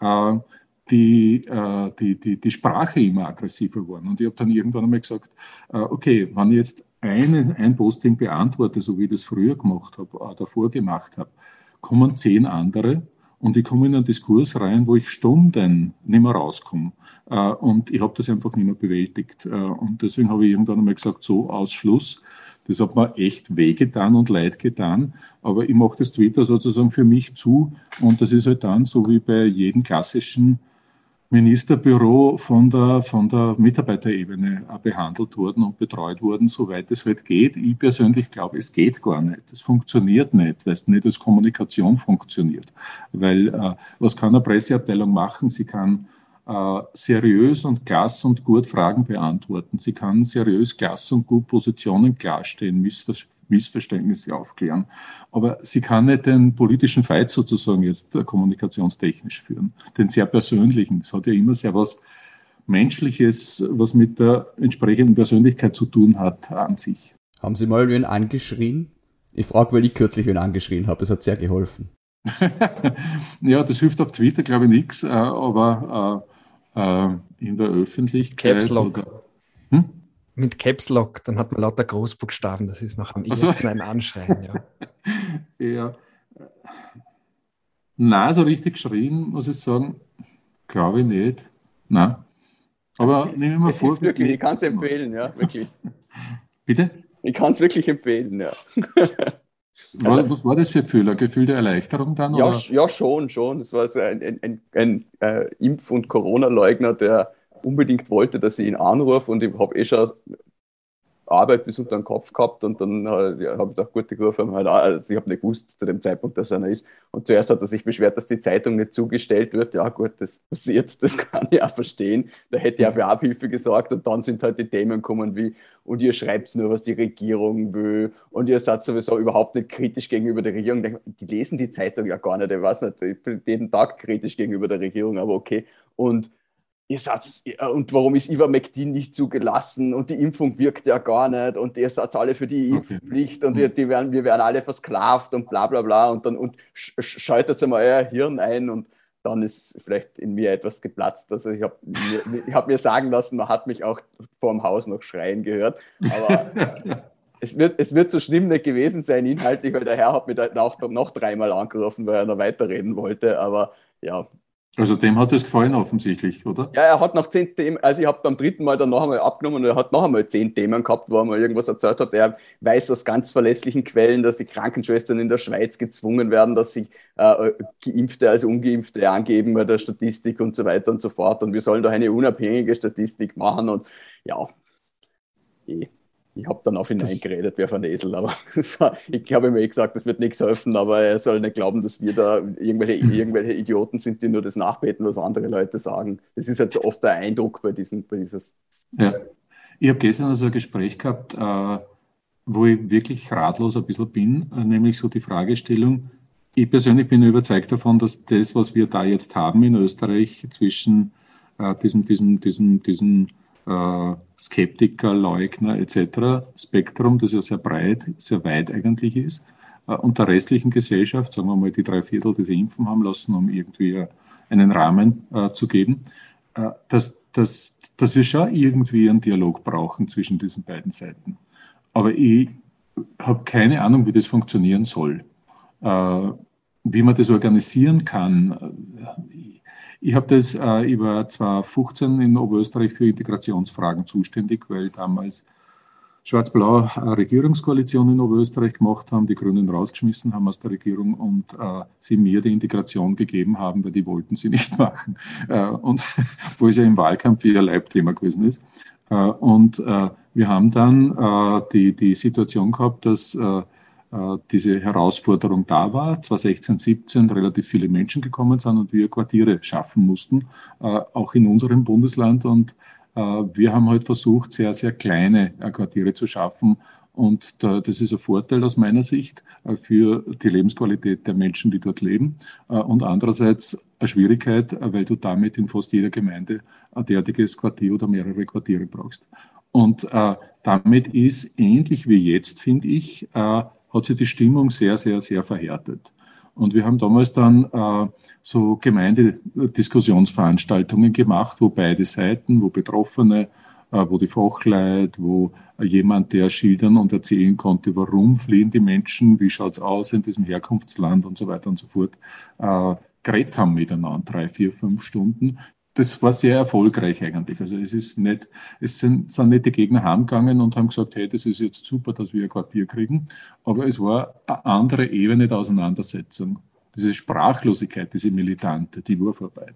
äh, die, äh, die, die, die Sprache immer aggressiver geworden. Und ich habe dann irgendwann einmal gesagt, äh, okay, wenn ich jetzt einen, ein Posting beantworte, so wie ich das früher gemacht habe, äh, davor gemacht habe, kommen zehn andere und ich komme in einen Diskurs rein, wo ich Stunden nicht mehr rauskomme. Äh, und ich habe das einfach nicht mehr bewältigt. Äh, und deswegen habe ich irgendwann einmal gesagt, so, Ausschluss. Das hat mir echt wehgetan und leid getan. Aber ich mache das Twitter sozusagen für mich zu. Und das ist halt dann so wie bei jedem klassischen Ministerbüro von der, von der Mitarbeiterebene behandelt worden und betreut worden, soweit es halt geht. Ich persönlich glaube, es geht gar nicht. Es funktioniert nicht, weil es nicht als Kommunikation funktioniert. Weil äh, was kann eine Presseabteilung machen? Sie kann äh, seriös und klass und gut Fragen beantworten. Sie kann seriös, klass und gut Positionen klarstellen, Missver Missverständnisse aufklären. Aber sie kann nicht den politischen Fight sozusagen jetzt äh, kommunikationstechnisch führen, den sehr persönlichen. Das hat ja immer sehr was Menschliches, was mit der entsprechenden Persönlichkeit zu tun hat an sich. Haben Sie mal wen angeschrien? Ich frage, weil ich kürzlich wen angeschrien habe. Es hat sehr geholfen. [laughs] ja, das hilft auf Twitter, glaube ich, nichts, äh, aber äh, in der Öffentlichkeit. Caps Lock. Oder, hm? Mit Caps Lock, dann hat man lauter Großbuchstaben, das ist noch am also, ehesten ein Anschreien. Ja. [laughs] ja. Na, so richtig geschrien, muss ich sagen, glaube ich nicht. Na. Aber nehme ich mal vor. Wirklich, ich kann es empfehlen, ja, wirklich. [laughs] Bitte? Ich kann es wirklich empfehlen, ja. [laughs] Also, was war das für ein Gefühl? Ein Gefühl der Erleichterung dann? Ja, oder? ja schon, schon. Es war so ein, ein, ein, ein äh, Impf- und Corona-Leugner, der unbedingt wollte, dass ich ihn anrufe und ich habe eh schon Arbeit bis unter den Kopf gehabt und dann äh, ja, habe ich auch gute gerufen, halt, also ich habe nicht gewusst zu dem Zeitpunkt, dass einer ist. Und zuerst hat er sich beschwert, dass die Zeitung nicht zugestellt wird. Ja gut, das passiert, das [laughs] kann ich auch verstehen. Da hätte ich auch für Abhilfe gesorgt und dann sind halt die Themen gekommen wie, und ihr schreibt nur, was die Regierung will und ihr seid sowieso überhaupt nicht kritisch gegenüber der Regierung. Die lesen die Zeitung ja gar nicht, ich weiß nicht, ich bin jeden Tag kritisch gegenüber der Regierung, aber okay. Und ihr seid, und warum ist Ivermectin nicht zugelassen und die Impfung wirkt ja gar nicht. Und ihr seid alle für die Impfpflicht okay. und wir, die werden, wir werden alle versklavt und bla bla bla. Und dann und schaltet mal euer Hirn ein und dann ist vielleicht in mir etwas geplatzt. Also ich habe mir, hab mir sagen lassen, man hat mich auch vor dem Haus noch schreien gehört, aber es wird, es wird so schlimm nicht gewesen sein inhaltlich, weil der Herr hat mich dann auch noch dreimal angerufen, weil er noch weiterreden wollte, aber ja, also dem hat es gefallen offensichtlich, oder? Ja, er hat nach zehn Themen, also ich habe beim dritten Mal dann noch einmal abgenommen und er hat noch einmal zehn Themen gehabt, wo er mal irgendwas erzählt hat. Er weiß aus ganz verlässlichen Quellen, dass die Krankenschwestern in der Schweiz gezwungen werden, dass sie äh, Geimpfte als Ungeimpfte angeben bei der Statistik und so weiter und so fort. Und wir sollen doch eine unabhängige Statistik machen und ja, eh. Ich habe dann auf ihn das eingeredet, wer von Esel, aber [laughs] ich habe ihm eh gesagt, das wird nichts helfen, aber er soll nicht glauben, dass wir da irgendwelche, [laughs] irgendwelche Idioten sind, die nur das nachbeten, was andere Leute sagen. Das ist halt so oft der Eindruck bei, diesen, bei dieses. Ja. Ich habe gestern also ein Gespräch gehabt, äh, wo ich wirklich ratlos ein bisschen bin, äh, nämlich so die Fragestellung, ich persönlich bin überzeugt davon, dass das, was wir da jetzt haben in Österreich zwischen äh, diesem, diesem, diesem, diesem äh, Skeptiker, Leugner etc. Spektrum, das ja sehr breit, sehr weit eigentlich ist, äh, und der restlichen Gesellschaft, sagen wir mal, die drei Viertel, die sie impfen haben lassen, um irgendwie äh, einen Rahmen äh, zu geben, äh, dass, dass, dass wir schon irgendwie einen Dialog brauchen zwischen diesen beiden Seiten. Aber ich, habe keine Ahnung, wie das funktionieren soll. Äh, wie man das organisieren kann. Ich habe das, äh, ich war 2015 in Oberösterreich für Integrationsfragen zuständig, weil damals Schwarz-Blau eine Regierungskoalition in Oberösterreich gemacht haben, die Grünen rausgeschmissen haben aus der Regierung und äh, sie mir die Integration gegeben haben, weil die wollten sie [laughs] nicht machen. Äh, und [laughs] wo es ja im Wahlkampf ihr Leibthema gewesen ist. Äh, und äh, wir haben dann äh, die, die Situation gehabt, dass äh, äh, diese Herausforderung da war. 2016, 17 relativ viele Menschen gekommen sind und wir Quartiere schaffen mussten, äh, auch in unserem Bundesland. Und äh, wir haben halt versucht, sehr, sehr kleine Quartiere zu schaffen. Und das ist ein Vorteil aus meiner Sicht für die Lebensqualität der Menschen, die dort leben. Und andererseits eine Schwierigkeit, weil du damit in fast jeder Gemeinde ein derartiges Quartier oder mehrere Quartiere brauchst. Und damit ist ähnlich wie jetzt, finde ich, hat sich die Stimmung sehr, sehr, sehr verhärtet. Und wir haben damals dann äh, so Gemeindediskussionsveranstaltungen gemacht, wo beide Seiten, wo Betroffene, äh, wo die Fachleute, wo jemand, der schildern und erzählen konnte, warum fliehen die Menschen, wie schaut's aus in diesem Herkunftsland und so weiter und so fort, äh, geredet haben miteinander, drei, vier, fünf Stunden, das war sehr erfolgreich eigentlich. Also es ist nicht, es sind, sind nicht die Gegner heimgegangen und haben gesagt, hey, das ist jetzt super, dass wir ein Quartier kriegen. Aber es war eine andere Ebene der Auseinandersetzung. Diese Sprachlosigkeit, diese Militante, die war vorbei.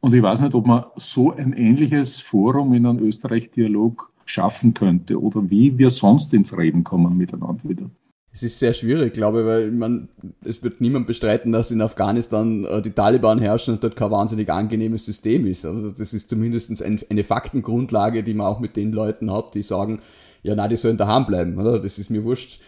Und ich weiß nicht, ob man so ein ähnliches Forum in einem Österreich-Dialog schaffen könnte oder wie wir sonst ins Reden kommen miteinander wieder. Es ist sehr schwierig, glaube ich, weil man, es wird niemand bestreiten, dass in Afghanistan äh, die Taliban herrschen und dort kein wahnsinnig angenehmes System ist. Also das ist zumindest ein, eine Faktengrundlage, die man auch mit den Leuten hat, die sagen, ja, na, die sollen daheim bleiben, oder? Das ist mir wurscht.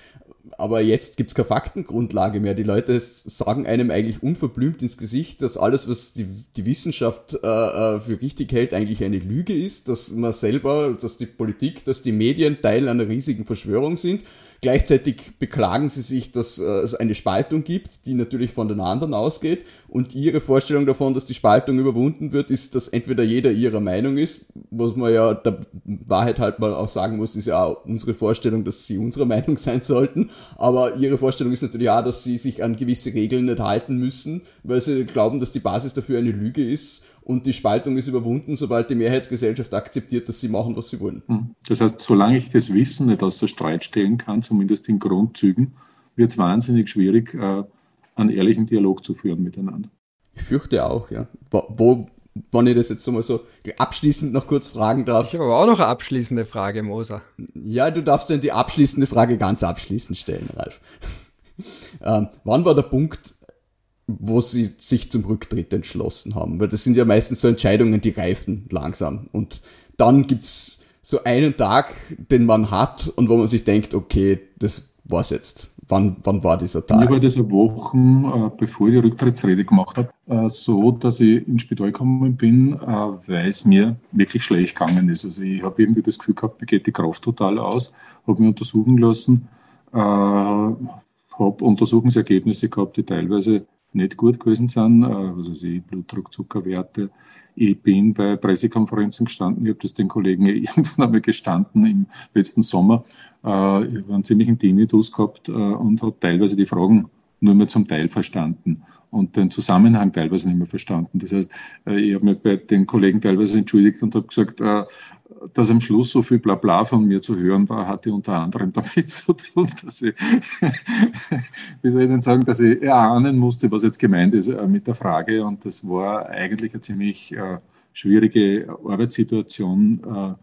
Aber jetzt gibt's keine Faktengrundlage mehr. Die Leute sagen einem eigentlich unverblümt ins Gesicht, dass alles, was die, die Wissenschaft äh, äh für richtig hält, eigentlich eine Lüge ist, dass man selber, dass die Politik, dass die Medien Teil einer riesigen Verschwörung sind Gleichzeitig beklagen sie sich, dass äh, es eine Spaltung gibt, die natürlich von den anderen ausgeht. Und ihre Vorstellung davon, dass die Spaltung überwunden wird, ist, dass entweder jeder ihrer Meinung ist, was man ja der Wahrheit halt mal auch sagen muss, ist ja auch unsere Vorstellung, dass sie unserer Meinung [laughs] sein sollten. Aber ihre Vorstellung ist natürlich auch, dass sie sich an gewisse Regeln nicht halten müssen, weil sie glauben, dass die Basis dafür eine Lüge ist und die Spaltung ist überwunden, sobald die Mehrheitsgesellschaft akzeptiert, dass sie machen, was sie wollen. Hm. Das heißt, solange ich das Wissen nicht außer Streit stellen kann, zumindest in Grundzügen, wird es wahnsinnig schwierig, äh, einen ehrlichen Dialog zu führen miteinander. Ich fürchte auch, ja. Wo, wenn ich das jetzt so mal so abschließend noch kurz fragen darf. Ich habe aber auch noch eine abschließende Frage, Moser. Ja, du darfst dann die abschließende Frage ganz abschließend stellen, Ralf. [laughs] ähm, wann war der Punkt, wo sie sich zum Rücktritt entschlossen haben. Weil das sind ja meistens so Entscheidungen, die reifen langsam. Und dann gibt's so einen Tag, den man hat und wo man sich denkt, okay, das war's jetzt. Wann, wann war dieser Tag? Ich war diese Wochen, äh, bevor ich die Rücktrittsrede gemacht habe, äh, so, dass ich ins Spital gekommen bin, äh, weil es mir wirklich schlecht gegangen ist. Also ich habe irgendwie das Gefühl gehabt, mir geht die Kraft total aus, habe mich untersuchen lassen, habe Untersuchungsergebnisse gehabt, die teilweise nicht gut gewesen sind, also sie Blutdruck, Zuckerwerte. Ich bin bei Pressekonferenzen gestanden, ich habe das den Kollegen [laughs] irgendwann einmal gestanden im letzten Sommer. Äh, einen ziemlichen Tinnitus gehabt äh, und habe teilweise die Fragen nur mehr zum Teil verstanden und den Zusammenhang teilweise nicht mehr verstanden. Das heißt, äh, ich habe mich bei den Kollegen teilweise entschuldigt und habe gesagt, dass am Schluss so viel Blabla von mir zu hören war, hatte unter anderem [laughs] damit zu tun, dass ich, [laughs] wie soll ich denn sagen, dass ich erahnen musste, was jetzt gemeint ist äh, mit der Frage. Und das war eigentlich eine ziemlich äh, schwierige Arbeitssituation.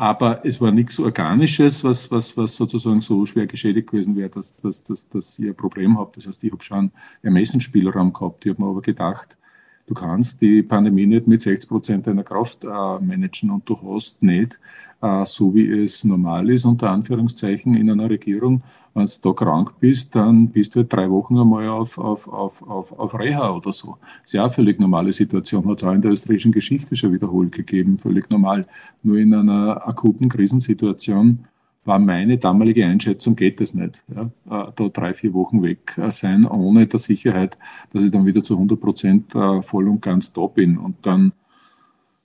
Aber es war nichts Organisches, was, was, was sozusagen so schwer geschädigt gewesen wäre, dass, dass, dass, dass ich ein Problem habe. Das heißt, ich habe schon Ermessensspielraum gehabt. Ich habe mir aber gedacht, Du kannst die Pandemie nicht mit 60 Prozent deiner Kraft äh, managen und du hast nicht, äh, so wie es normal ist, unter Anführungszeichen in einer Regierung, wenn du da krank bist, dann bist du halt drei Wochen einmal auf, auf, auf, auf, auf Reha oder so. Das ist ja eine völlig normale Situation, hat es auch in der österreichischen Geschichte schon wiederholt gegeben, völlig normal. Nur in einer akuten Krisensituation war meine damalige Einschätzung, geht das nicht. Ja, äh, da drei, vier Wochen weg äh, sein, ohne der Sicherheit, dass ich dann wieder zu 100 Prozent äh, voll und ganz da bin. Und dann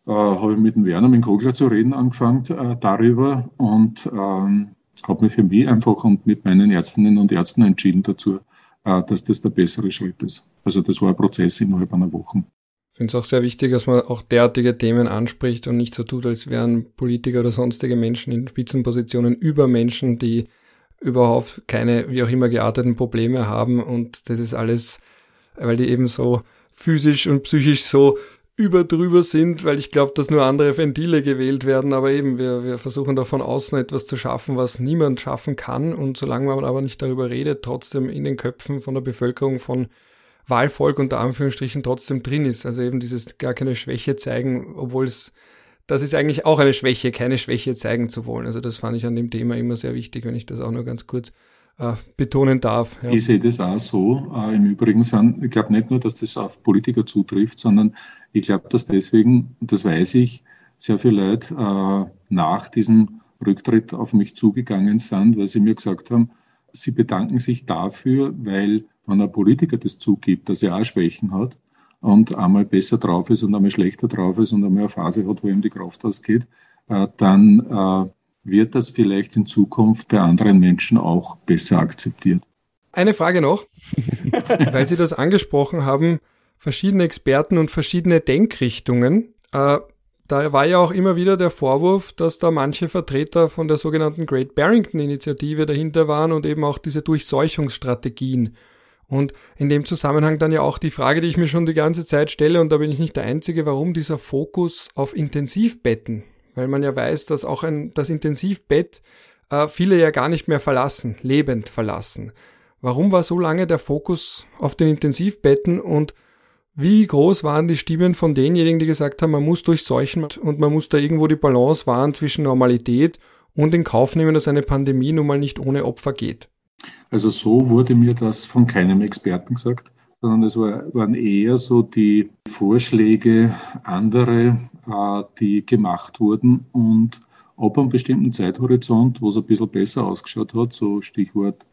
äh, habe ich mit dem Werner, mit dem Kogler zu reden angefangen äh, darüber und ähm, habe mich für mich einfach und mit meinen Ärztinnen und Ärzten entschieden dazu, äh, dass das der bessere Schritt ist. Also das war ein Prozess innerhalb einer Woche. Ich finde es auch sehr wichtig, dass man auch derartige Themen anspricht und nicht so tut, als wären Politiker oder sonstige Menschen in Spitzenpositionen über Menschen, die überhaupt keine, wie auch immer gearteten Probleme haben. Und das ist alles, weil die eben so physisch und psychisch so über drüber sind, weil ich glaube, dass nur andere Ventile gewählt werden. Aber eben, wir, wir versuchen da von außen etwas zu schaffen, was niemand schaffen kann. Und solange man aber nicht darüber redet, trotzdem in den Köpfen von der Bevölkerung von Wahlvolk unter Anführungsstrichen trotzdem drin ist. Also eben dieses gar keine Schwäche zeigen, obwohl es, das ist eigentlich auch eine Schwäche, keine Schwäche zeigen zu wollen. Also das fand ich an dem Thema immer sehr wichtig, wenn ich das auch nur ganz kurz äh, betonen darf. Ja. Ich sehe das auch so. Äh, Im Übrigen sind, ich glaube nicht nur, dass das auf Politiker zutrifft, sondern ich glaube, dass deswegen, das weiß ich, sehr viele Leute äh, nach diesem Rücktritt auf mich zugegangen sind, weil sie mir gesagt haben, sie bedanken sich dafür, weil wenn ein Politiker das zugibt, dass er auch Schwächen hat und einmal besser drauf ist und einmal schlechter drauf ist und einmal eine Phase hat, wo ihm die Kraft ausgeht, äh, dann äh, wird das vielleicht in Zukunft bei anderen Menschen auch besser akzeptiert. Eine Frage noch, [laughs] weil Sie das angesprochen haben, verschiedene Experten und verschiedene Denkrichtungen. Äh, da war ja auch immer wieder der Vorwurf, dass da manche Vertreter von der sogenannten Great Barrington Initiative dahinter waren und eben auch diese Durchseuchungsstrategien und in dem Zusammenhang dann ja auch die Frage, die ich mir schon die ganze Zeit stelle, und da bin ich nicht der Einzige, warum dieser Fokus auf Intensivbetten? Weil man ja weiß, dass auch ein, das Intensivbett äh, viele ja gar nicht mehr verlassen, lebend verlassen. Warum war so lange der Fokus auf den Intensivbetten und wie groß waren die Stimmen von denjenigen, die gesagt haben, man muss durchseuchen und man muss da irgendwo die Balance wahren zwischen Normalität und in Kauf nehmen, dass eine Pandemie nun mal nicht ohne Opfer geht? Also so wurde mir das von keinem Experten gesagt, sondern es war, waren eher so die Vorschläge andere, äh, die gemacht wurden und ab einem bestimmten Zeithorizont, wo es ein bisschen besser ausgeschaut hat, so Stichwort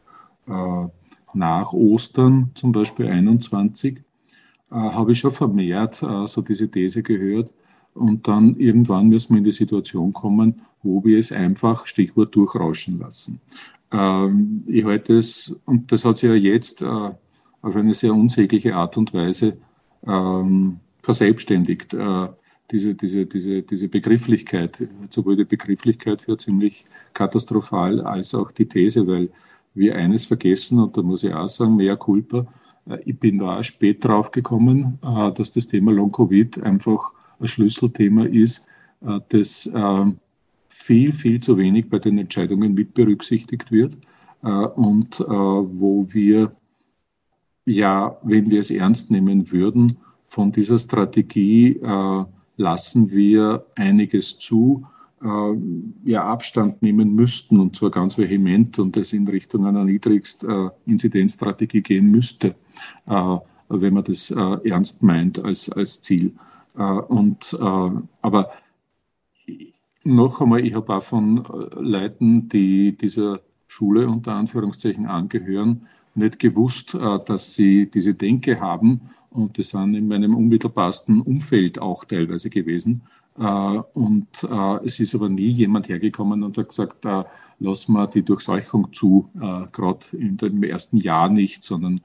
äh, nach Ostern zum Beispiel 21, äh, habe ich schon vermehrt äh, so diese These gehört. Und dann irgendwann müssen wir in die Situation kommen, wo wir es einfach, Stichwort, durchrauschen lassen. Ähm, ich halte es, und das hat sich ja jetzt äh, auf eine sehr unsägliche Art und Weise ähm, verselbstständigt. Äh, diese, diese, diese, diese Begrifflichkeit, sowohl die Begrifflichkeit für ziemlich katastrophal als auch die These, weil wir eines vergessen, und da muss ich auch sagen, mehr Culpa, äh, ich bin da auch spät drauf gekommen, äh, dass das Thema Long-Covid einfach ein Schlüsselthema ist, äh, das ähm, viel, viel zu wenig bei den Entscheidungen mit berücksichtigt wird äh, und äh, wo wir ja, wenn wir es ernst nehmen würden, von dieser Strategie äh, lassen wir einiges zu, äh, ja, Abstand nehmen müssten und zwar ganz vehement und es in Richtung einer Niedrigst-Inzidenzstrategie äh, gehen müsste, äh, wenn man das ernst meint als, als Ziel. und, aber noch einmal, ich habe auch von äh, Leuten, die dieser Schule unter Anführungszeichen angehören, nicht gewusst, äh, dass sie diese Denke haben. Und das waren in meinem unmittelbarsten Umfeld auch teilweise gewesen. Äh, und es ist aber nie jemand hergekommen und hat gesagt, lass mal die Durchseuchung zu, gerade dem ersten Jahr nicht, sondern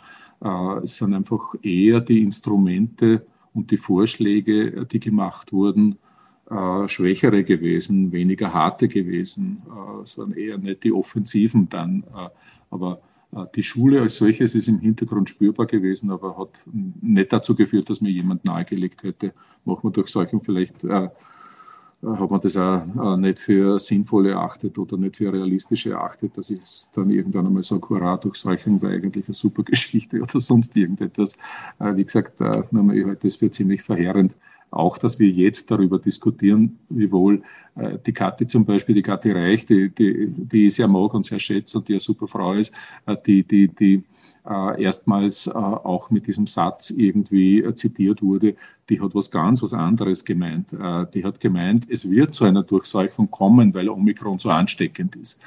es sind einfach eher die Instrumente und die Vorschläge, die gemacht wurden, äh, schwächere gewesen, weniger harte gewesen. Äh, es waren eher nicht die Offensiven dann. Äh, aber äh, die Schule als solches ist im Hintergrund spürbar gewesen, aber hat nicht dazu geführt, dass mir jemand nahegelegt hätte, machen wir durch solchen vielleicht, äh, hat man das auch nicht für sinnvoll erachtet oder nicht für realistisch erachtet, dass ich dann irgendwann einmal sage, hurra, Durchseuchung war eigentlich eine super [laughs] Geschichte oder sonst irgendetwas. Wie gesagt, ich halte das für ziemlich verheerend auch, dass wir jetzt darüber diskutieren, wie wohl äh, die Kathi zum Beispiel, die Kathi Reich, die, die, die ich sehr mag und sehr schätze und die eine super Frau ist, äh, die, die, die äh, erstmals äh, auch mit diesem Satz irgendwie äh, zitiert wurde, die hat was ganz was anderes gemeint. Äh, die hat gemeint, es wird zu einer Durchseuchung kommen, weil Omikron so ansteckend ist.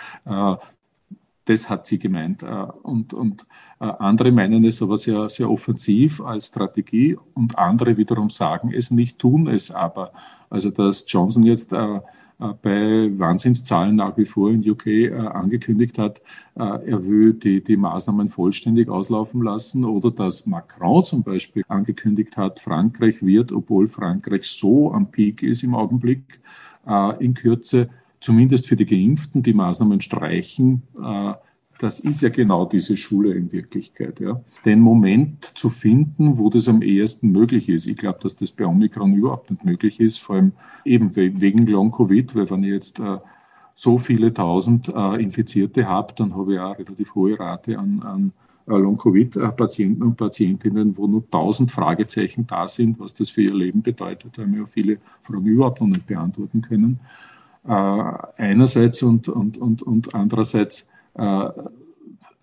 Das hat sie gemeint. Und, und andere meinen es aber sehr, sehr offensiv als Strategie und andere wiederum sagen es nicht, tun es aber. Also dass Johnson jetzt äh, äh, bei Wahnsinnszahlen nach wie vor in UK äh, angekündigt hat, äh, er will die, die Maßnahmen vollständig auslaufen lassen oder dass Macron zum Beispiel angekündigt hat, Frankreich wird, obwohl Frankreich so am Peak ist im Augenblick, in Kürze zumindest für die Geimpften die Maßnahmen streichen das ist ja genau diese Schule in Wirklichkeit. Ja. Den Moment zu finden, wo das am ehesten möglich ist. Ich glaube, dass das bei Omikron überhaupt nicht möglich ist, vor allem eben wegen Long-Covid, weil wenn ich jetzt äh, so viele tausend äh, Infizierte habe, dann habe ich auch eine relativ hohe Rate an, an äh, Long-Covid-Patienten und Patientinnen, wo nur tausend Fragezeichen da sind, was das für ihr Leben bedeutet, weil wir viele Fragen überhaupt noch nicht beantworten können. Äh, einerseits und, und, und, und andererseits äh,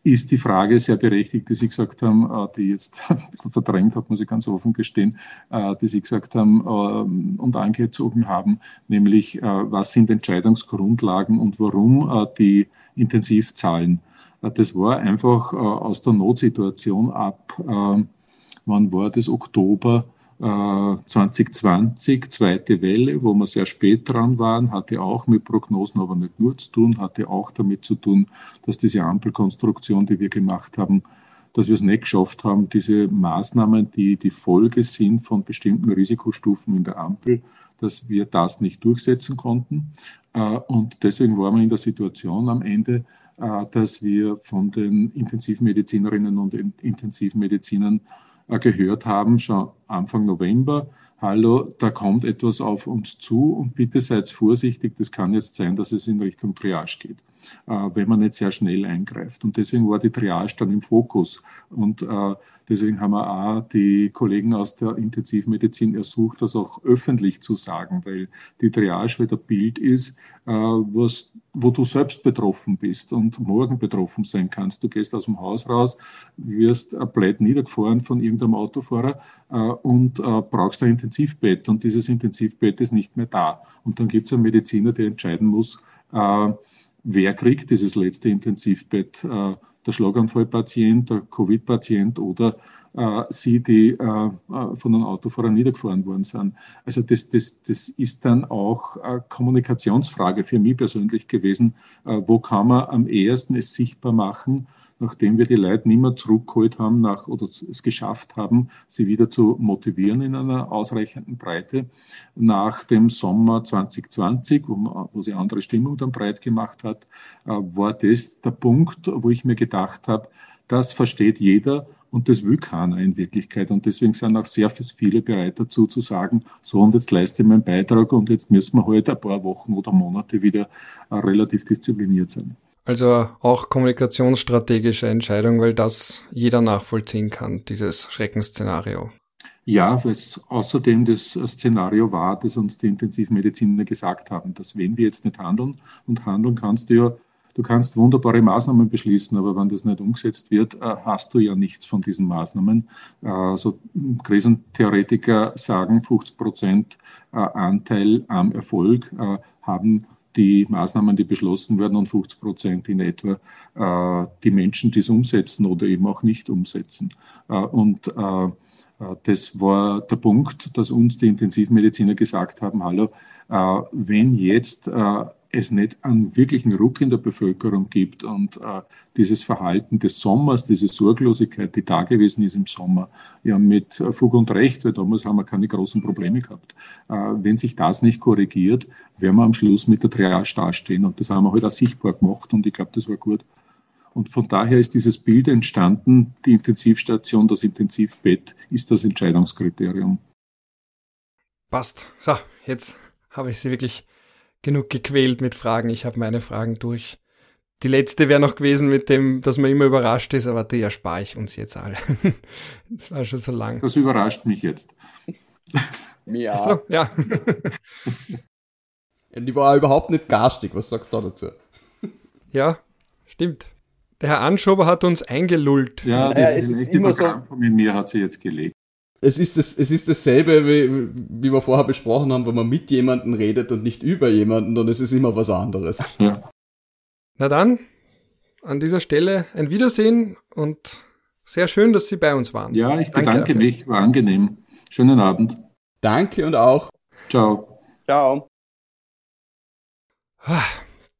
ist die Frage sehr berechtigt, die Sie gesagt haben, äh, die jetzt [laughs] ein bisschen verdrängt hat, muss ich ganz offen gestehen, äh, die Sie gesagt haben und angezogen haben, nämlich was sind Entscheidungsgrundlagen und warum die Intensivzahlen. Das war einfach aus der Notsituation ab, wann war das, Oktober 2020, äh, zweite Welle, wo wir sehr spät dran waren, hatte auch mit Prognosen, aber nicht nur zu tun, hatte auch damit zu tun, dass diese Ampelkonstruktion, die wir gemacht haben, dass wir es nicht geschafft haben, diese Maßnahmen, die die Folge sind von bestimmten Risikostufen in der Ampel, dass wir das nicht durchsetzen konnten. Äh, und deswegen waren wir in der Situation am Ende, äh, dass wir von den Intensivmedizinerinnen und Intensivmedizinern gehört haben, schon Anfang November, hallo, da kommt etwas auf uns zu und bitte seid vorsichtig, das kann jetzt sein, dass es in Richtung Triage geht, äh, wenn man nicht sehr schnell eingreift. Und deswegen war die Triage dann im Fokus. Und äh, deswegen haben wir auch die Kollegen aus der Intensivmedizin ersucht, das auch öffentlich zu sagen, weil die Triage wieder Bild ist, was wo du selbst betroffen bist und morgen betroffen sein kannst. Du gehst aus dem Haus raus, wirst blöd niedergefahren von irgendeinem Autofahrer äh, und äh, brauchst ein Intensivbett und dieses Intensivbett ist nicht mehr da. Und dann gibt es einen Mediziner, der entscheiden muss, äh, wer kriegt dieses letzte Intensivbett, äh, der Schlaganfallpatient, der Covid-Patient oder äh, sie, die äh, äh, von einem Autofahrer niedergefahren worden sind. Also das, das, das ist dann auch eine Kommunikationsfrage für mich persönlich gewesen. Äh, wo kann man am ehesten es sichtbar machen, nachdem wir die Leute nicht mehr zurückgeholt haben nach, oder es geschafft haben, sie wieder zu motivieren in einer ausreichenden Breite. Nach dem Sommer 2020, wo, wo sie andere Stimmung dann breit gemacht hat, äh, war das der Punkt, wo ich mir gedacht habe, das versteht jeder und das will keiner in Wirklichkeit. Und deswegen sind auch sehr viele bereit dazu zu sagen, so und jetzt leiste ich meinen Beitrag und jetzt müssen wir halt ein paar Wochen oder Monate wieder äh, relativ diszipliniert sein. Also auch kommunikationsstrategische Entscheidung, weil das jeder nachvollziehen kann, dieses Schreckensszenario. Ja, weil es außerdem das Szenario war, das uns die Intensivmediziner gesagt haben, dass wenn wir jetzt nicht handeln, und handeln kannst du ja Du kannst wunderbare Maßnahmen beschließen, aber wenn das nicht umgesetzt wird, äh, hast du ja nichts von diesen Maßnahmen. Also Krisentheoretiker sagen, 50 Prozent äh, Anteil am Erfolg haben die Maßnahmen, die beschlossen werden und 50 Prozent in etwa die Menschen, die es umsetzen oder eben auch nicht umsetzen. Und das war der Punkt, dass uns die Intensivmediziner gesagt haben, hallo, wenn jetzt es nicht einen wirklichen Ruck in der Bevölkerung gibt und äh, dieses Verhalten des Sommers, diese Sorglosigkeit, die da gewesen ist im Sommer, ja mit Fug und Recht, weil damals haben wir keine großen Probleme gehabt. Äh, wenn sich das nicht korrigiert, werden wir am Schluss mit der Triage dastehen und das haben wir heute halt auch sichtbar gemacht und ich glaube, das war gut. Und von daher ist dieses Bild entstanden, die Intensivstation, das Intensivbett ist das Entscheidungskriterium. Passt. So, jetzt habe ich Sie wirklich genug gequält mit Fragen. Ich habe meine Fragen durch. Die letzte wäre noch gewesen mit dem, dass man immer überrascht ist, aber die erspare ich uns jetzt alle. [laughs] das war schon so lang. Das überrascht mich jetzt. Ja. So, ja. Die war überhaupt nicht garstig. Was sagst du dazu? Ja, stimmt. Der Herr Anschober hat uns eingelullt. Ja, naja, es ist immer so. Mit mir hat sie jetzt gelegt es ist, das, es ist dasselbe, wie, wie wir vorher besprochen haben, wenn man mit jemandem redet und nicht über jemanden, und es ist immer was anderes. Ja. Na dann, an dieser Stelle ein Wiedersehen und sehr schön, dass Sie bei uns waren. Ja, ich bedanke Danke mich, war angenehm. Schönen Abend. Danke und auch. Ciao. Ciao.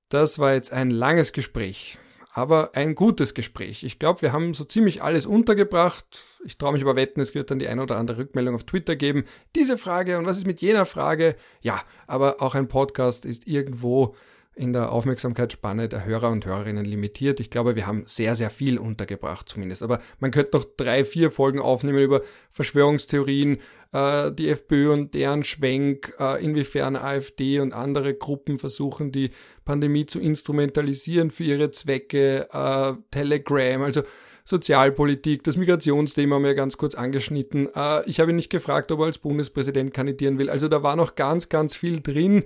Das war jetzt ein langes Gespräch, aber ein gutes Gespräch. Ich glaube, wir haben so ziemlich alles untergebracht. Ich traue mich aber wetten, es wird dann die eine oder andere Rückmeldung auf Twitter geben. Diese Frage und was ist mit jener Frage? Ja, aber auch ein Podcast ist irgendwo in der Aufmerksamkeitsspanne der Hörer und Hörerinnen limitiert. Ich glaube, wir haben sehr, sehr viel untergebracht zumindest. Aber man könnte noch drei, vier Folgen aufnehmen über Verschwörungstheorien, äh, die FPÖ und deren Schwenk, äh, inwiefern AfD und andere Gruppen versuchen, die Pandemie zu instrumentalisieren für ihre Zwecke, äh, Telegram, also Sozialpolitik, das Migrationsthema haben wir ganz kurz angeschnitten. Äh, ich habe ihn nicht gefragt, ob er als Bundespräsident kandidieren will. Also da war noch ganz, ganz viel drin.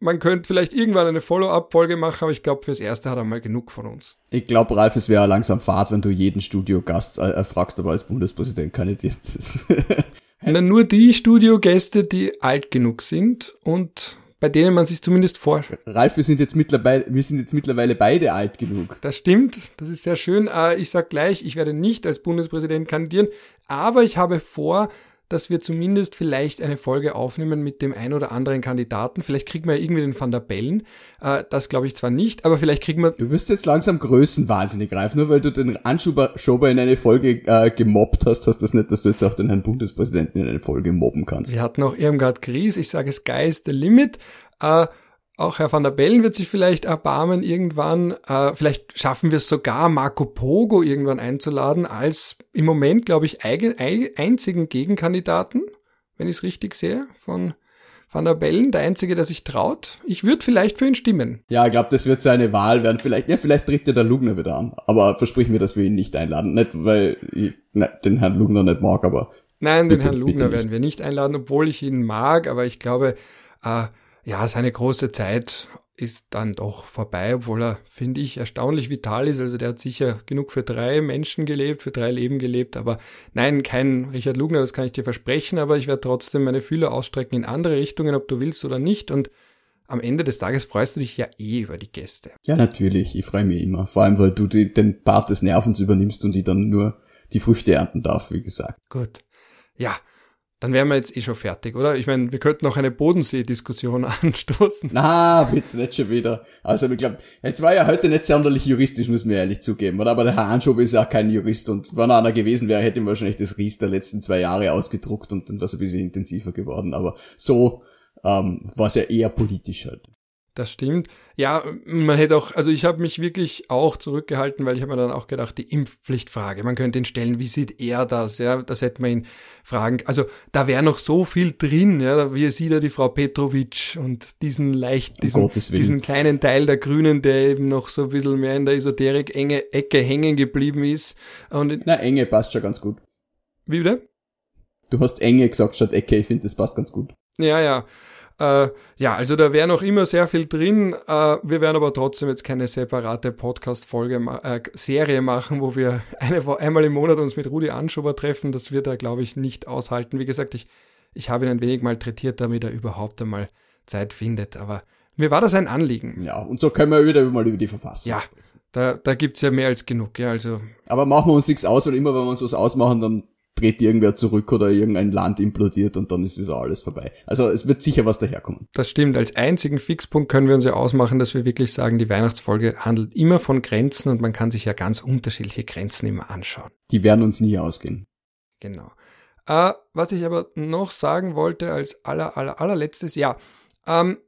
Äh, man könnte vielleicht irgendwann eine Follow-up-Folge machen, aber ich glaube, fürs Erste hat er mal genug von uns. Ich glaube, Ralf, es wäre langsam Fahrt, wenn du jeden Studiogast äh, fragst, ob er als Bundespräsident kandidiert ist. [laughs] Na, nur die Studiogäste, die alt genug sind und bei denen man sich zumindest vorstellt. Ralf, wir sind jetzt mittlerweile, wir sind jetzt mittlerweile beide alt genug. Das stimmt, das ist sehr schön. Äh, ich sag gleich, ich werde nicht als Bundespräsident kandidieren, aber ich habe vor, dass wir zumindest vielleicht eine Folge aufnehmen mit dem ein oder anderen Kandidaten. Vielleicht kriegen wir irgendwie den Van der Bellen. Äh, das glaube ich zwar nicht, aber vielleicht kriegen wir. Du wirst jetzt langsam größenwahnsinnig greifen, nur weil du den Anschober in eine Folge äh, gemobbt hast, hast das nicht, dass du jetzt auch den Herrn Bundespräsidenten in eine Folge mobben kannst. Wir hatten auch Irmgard Gries, ich sage es Guys the Limit. Äh, auch Herr van der Bellen wird sich vielleicht erbarmen irgendwann. Äh, vielleicht schaffen wir es sogar, Marco Pogo irgendwann einzuladen als im Moment, glaube ich, eigen, einzigen Gegenkandidaten, wenn ich es richtig sehe, von Van der Bellen, der Einzige, der sich traut. Ich würde vielleicht für ihn stimmen. Ja, ich glaube, das wird seine Wahl werden. Vielleicht, ja, vielleicht tritt der Lugner wieder an. Aber versprich mir, dass wir ihn nicht einladen. Nicht, weil ich ne, den Herrn Lugner nicht mag, aber. Nein, den Herrn Lugner werden wir nicht einladen, obwohl ich ihn mag, aber ich glaube, äh, ja, seine große Zeit ist dann doch vorbei, obwohl er, finde ich, erstaunlich vital ist. Also der hat sicher genug für drei Menschen gelebt, für drei Leben gelebt. Aber nein, kein Richard Lugner, das kann ich dir versprechen. Aber ich werde trotzdem meine Fühler ausstrecken in andere Richtungen, ob du willst oder nicht. Und am Ende des Tages freust du dich ja eh über die Gäste. Ja, natürlich. Ich freue mich immer. Vor allem, weil du die, den Part des Nervens übernimmst und die dann nur die Früchte ernten darf, wie gesagt. Gut. Ja, dann wären wir jetzt eh schon fertig, oder? Ich meine, wir könnten noch eine Bodensee-Diskussion [laughs] anstoßen. Na, bitte nicht schon wieder. Also ich glaube, jetzt war ja heute nicht sonderlich juristisch, muss man ehrlich zugeben. Oder? Aber der Herr Anschober ist ja auch kein Jurist und wenn er einer gewesen wäre, hätte ihm wahrscheinlich das Ries der letzten zwei Jahre ausgedruckt und dann wäre es ein bisschen intensiver geworden. Aber so ähm, war es ja eher politisch halt. Das stimmt. Ja, man hätte auch, also ich habe mich wirklich auch zurückgehalten, weil ich habe mir dann auch gedacht, die Impfpflichtfrage, man könnte ihn stellen, wie sieht er das? Ja, das hätte man ihn fragen. Also da wäre noch so viel drin, ja, wie sieht er die Frau Petrovic und diesen leicht, diesen, diesen kleinen Teil der Grünen, der eben noch so ein bisschen mehr in der Esoterik enge Ecke hängen geblieben ist. Und Na, enge passt schon ganz gut. Wie bitte? Du hast enge gesagt statt Ecke, ich finde, das passt ganz gut. Ja, ja. Äh, ja, also da wäre noch immer sehr viel drin. Äh, wir werden aber trotzdem jetzt keine separate Podcast-Folge, äh, Serie machen, wo wir [laughs] eine, einmal im Monat uns mit Rudi Anschober treffen. Das wird er, glaube ich, nicht aushalten. Wie gesagt, ich, ich habe ihn ein wenig malträtiert, damit er überhaupt einmal Zeit findet. Aber mir war das ein Anliegen. Ja, und so können wir wieder mal über die Verfassung ja. Da, da gibt's ja mehr als genug, ja, also. Aber machen wir uns nichts aus, weil immer wenn wir uns was ausmachen, dann dreht irgendwer zurück oder irgendein Land implodiert und dann ist wieder alles vorbei. Also es wird sicher was daherkommen. Das stimmt. Als einzigen Fixpunkt können wir uns ja ausmachen, dass wir wirklich sagen, die Weihnachtsfolge handelt immer von Grenzen und man kann sich ja ganz unterschiedliche Grenzen immer anschauen. Die werden uns nie ausgehen. Genau. Äh, was ich aber noch sagen wollte als aller, aller, allerletztes, ja, ähm,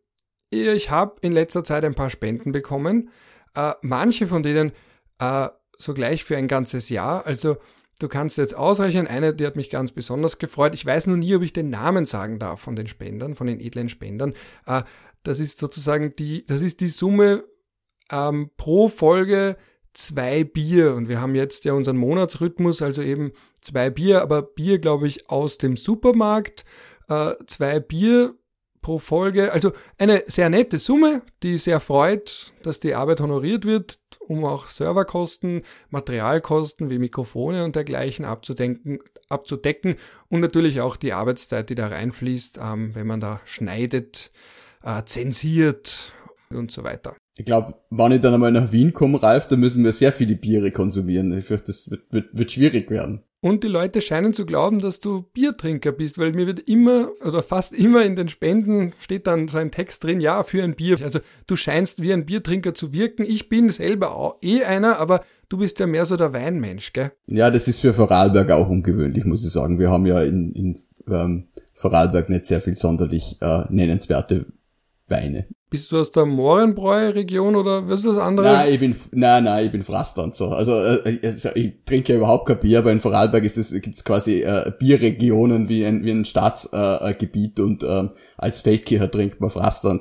ich habe in letzter Zeit ein paar Spenden bekommen. Äh, manche von denen äh, so gleich für ein ganzes Jahr. Also Du kannst jetzt ausrechnen, eine, die hat mich ganz besonders gefreut. Ich weiß nur nie, ob ich den Namen sagen darf von den Spendern, von den edlen Spendern. Äh, das ist sozusagen die, das ist die Summe ähm, pro Folge zwei Bier. Und wir haben jetzt ja unseren Monatsrhythmus, also eben zwei Bier, aber Bier, glaube ich, aus dem Supermarkt. Äh, zwei Bier pro Folge. Also eine sehr nette Summe, die sehr freut, dass die Arbeit honoriert wird, um auch Serverkosten, Materialkosten wie Mikrofone und dergleichen abzudenken, abzudecken und natürlich auch die Arbeitszeit, die da reinfließt, ähm, wenn man da schneidet, äh, zensiert und so weiter. Ich glaube, wenn ich dann einmal nach Wien komme, Ralf, dann müssen wir sehr viele Biere konsumieren. Ich fürchte, das wird, wird, wird schwierig werden. Und die Leute scheinen zu glauben, dass du Biertrinker bist, weil mir wird immer oder fast immer in den Spenden steht dann so ein Text drin, ja, für ein Bier. Also du scheinst wie ein Biertrinker zu wirken. Ich bin selber auch eh einer, aber du bist ja mehr so der Weinmensch, gell? Ja, das ist für Vorarlberg auch ungewöhnlich, muss ich sagen. Wir haben ja in, in ähm, Vorarlberg nicht sehr viel sonderlich äh, nennenswerte Weine. Bist du aus der Mohrenbräu-Region oder was ist das andere? Nein, ich bin, nein, nein, ich bin so. Also, äh, also ich trinke ja überhaupt kein Bier, aber in Vorarlberg ist es, gibt's quasi äh, Bierregionen wie ein, wie ein Staatsgebiet äh, und ähm, als Feldkircher trinkt man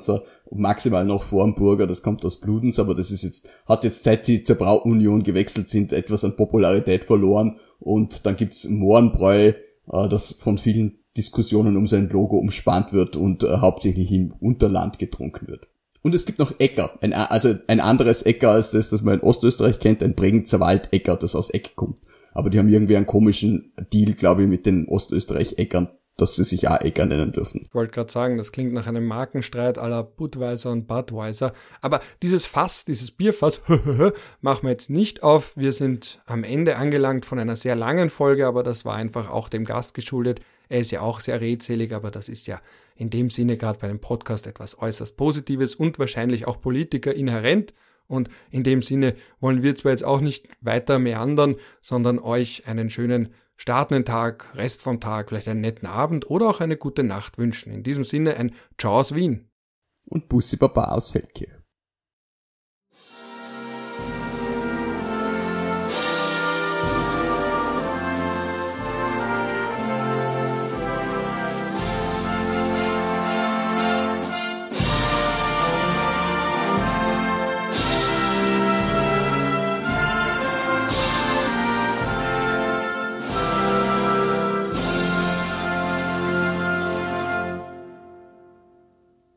so. Maximal noch vor dem Burger, das kommt aus Bludens, aber das ist jetzt, hat jetzt seit sie zur Brauunion gewechselt sind, etwas an Popularität verloren und dann gibt's Mohrenbräu, äh, das von vielen Diskussionen um sein Logo umspannt wird und äh, hauptsächlich im Unterland getrunken wird. Und es gibt noch Äcker, ein, also ein anderes Äcker als das, das man in Ostösterreich kennt, ein Bregenzer Waldäcker, das aus Eck kommt. Aber die haben irgendwie einen komischen Deal, glaube ich, mit den Ostösterreich-Äckern, dass sie sich auch Äcker nennen dürfen. Ich wollte gerade sagen, das klingt nach einem Markenstreit aller Budweiser und Budweiser. Aber dieses Fass, dieses Bierfass, [laughs] machen wir jetzt nicht auf. Wir sind am Ende angelangt von einer sehr langen Folge, aber das war einfach auch dem Gast geschuldet. Er ist ja auch sehr redselig, aber das ist ja in dem Sinne gerade bei einem Podcast etwas äußerst Positives und wahrscheinlich auch Politiker inhärent. Und in dem Sinne wollen wir zwar jetzt auch nicht weiter meandern, sondern euch einen schönen startenden Tag, Rest vom Tag, vielleicht einen netten Abend oder auch eine gute Nacht wünschen. In diesem Sinne ein Ciao aus Wien. Und Bussi Baba aus Feldkirch.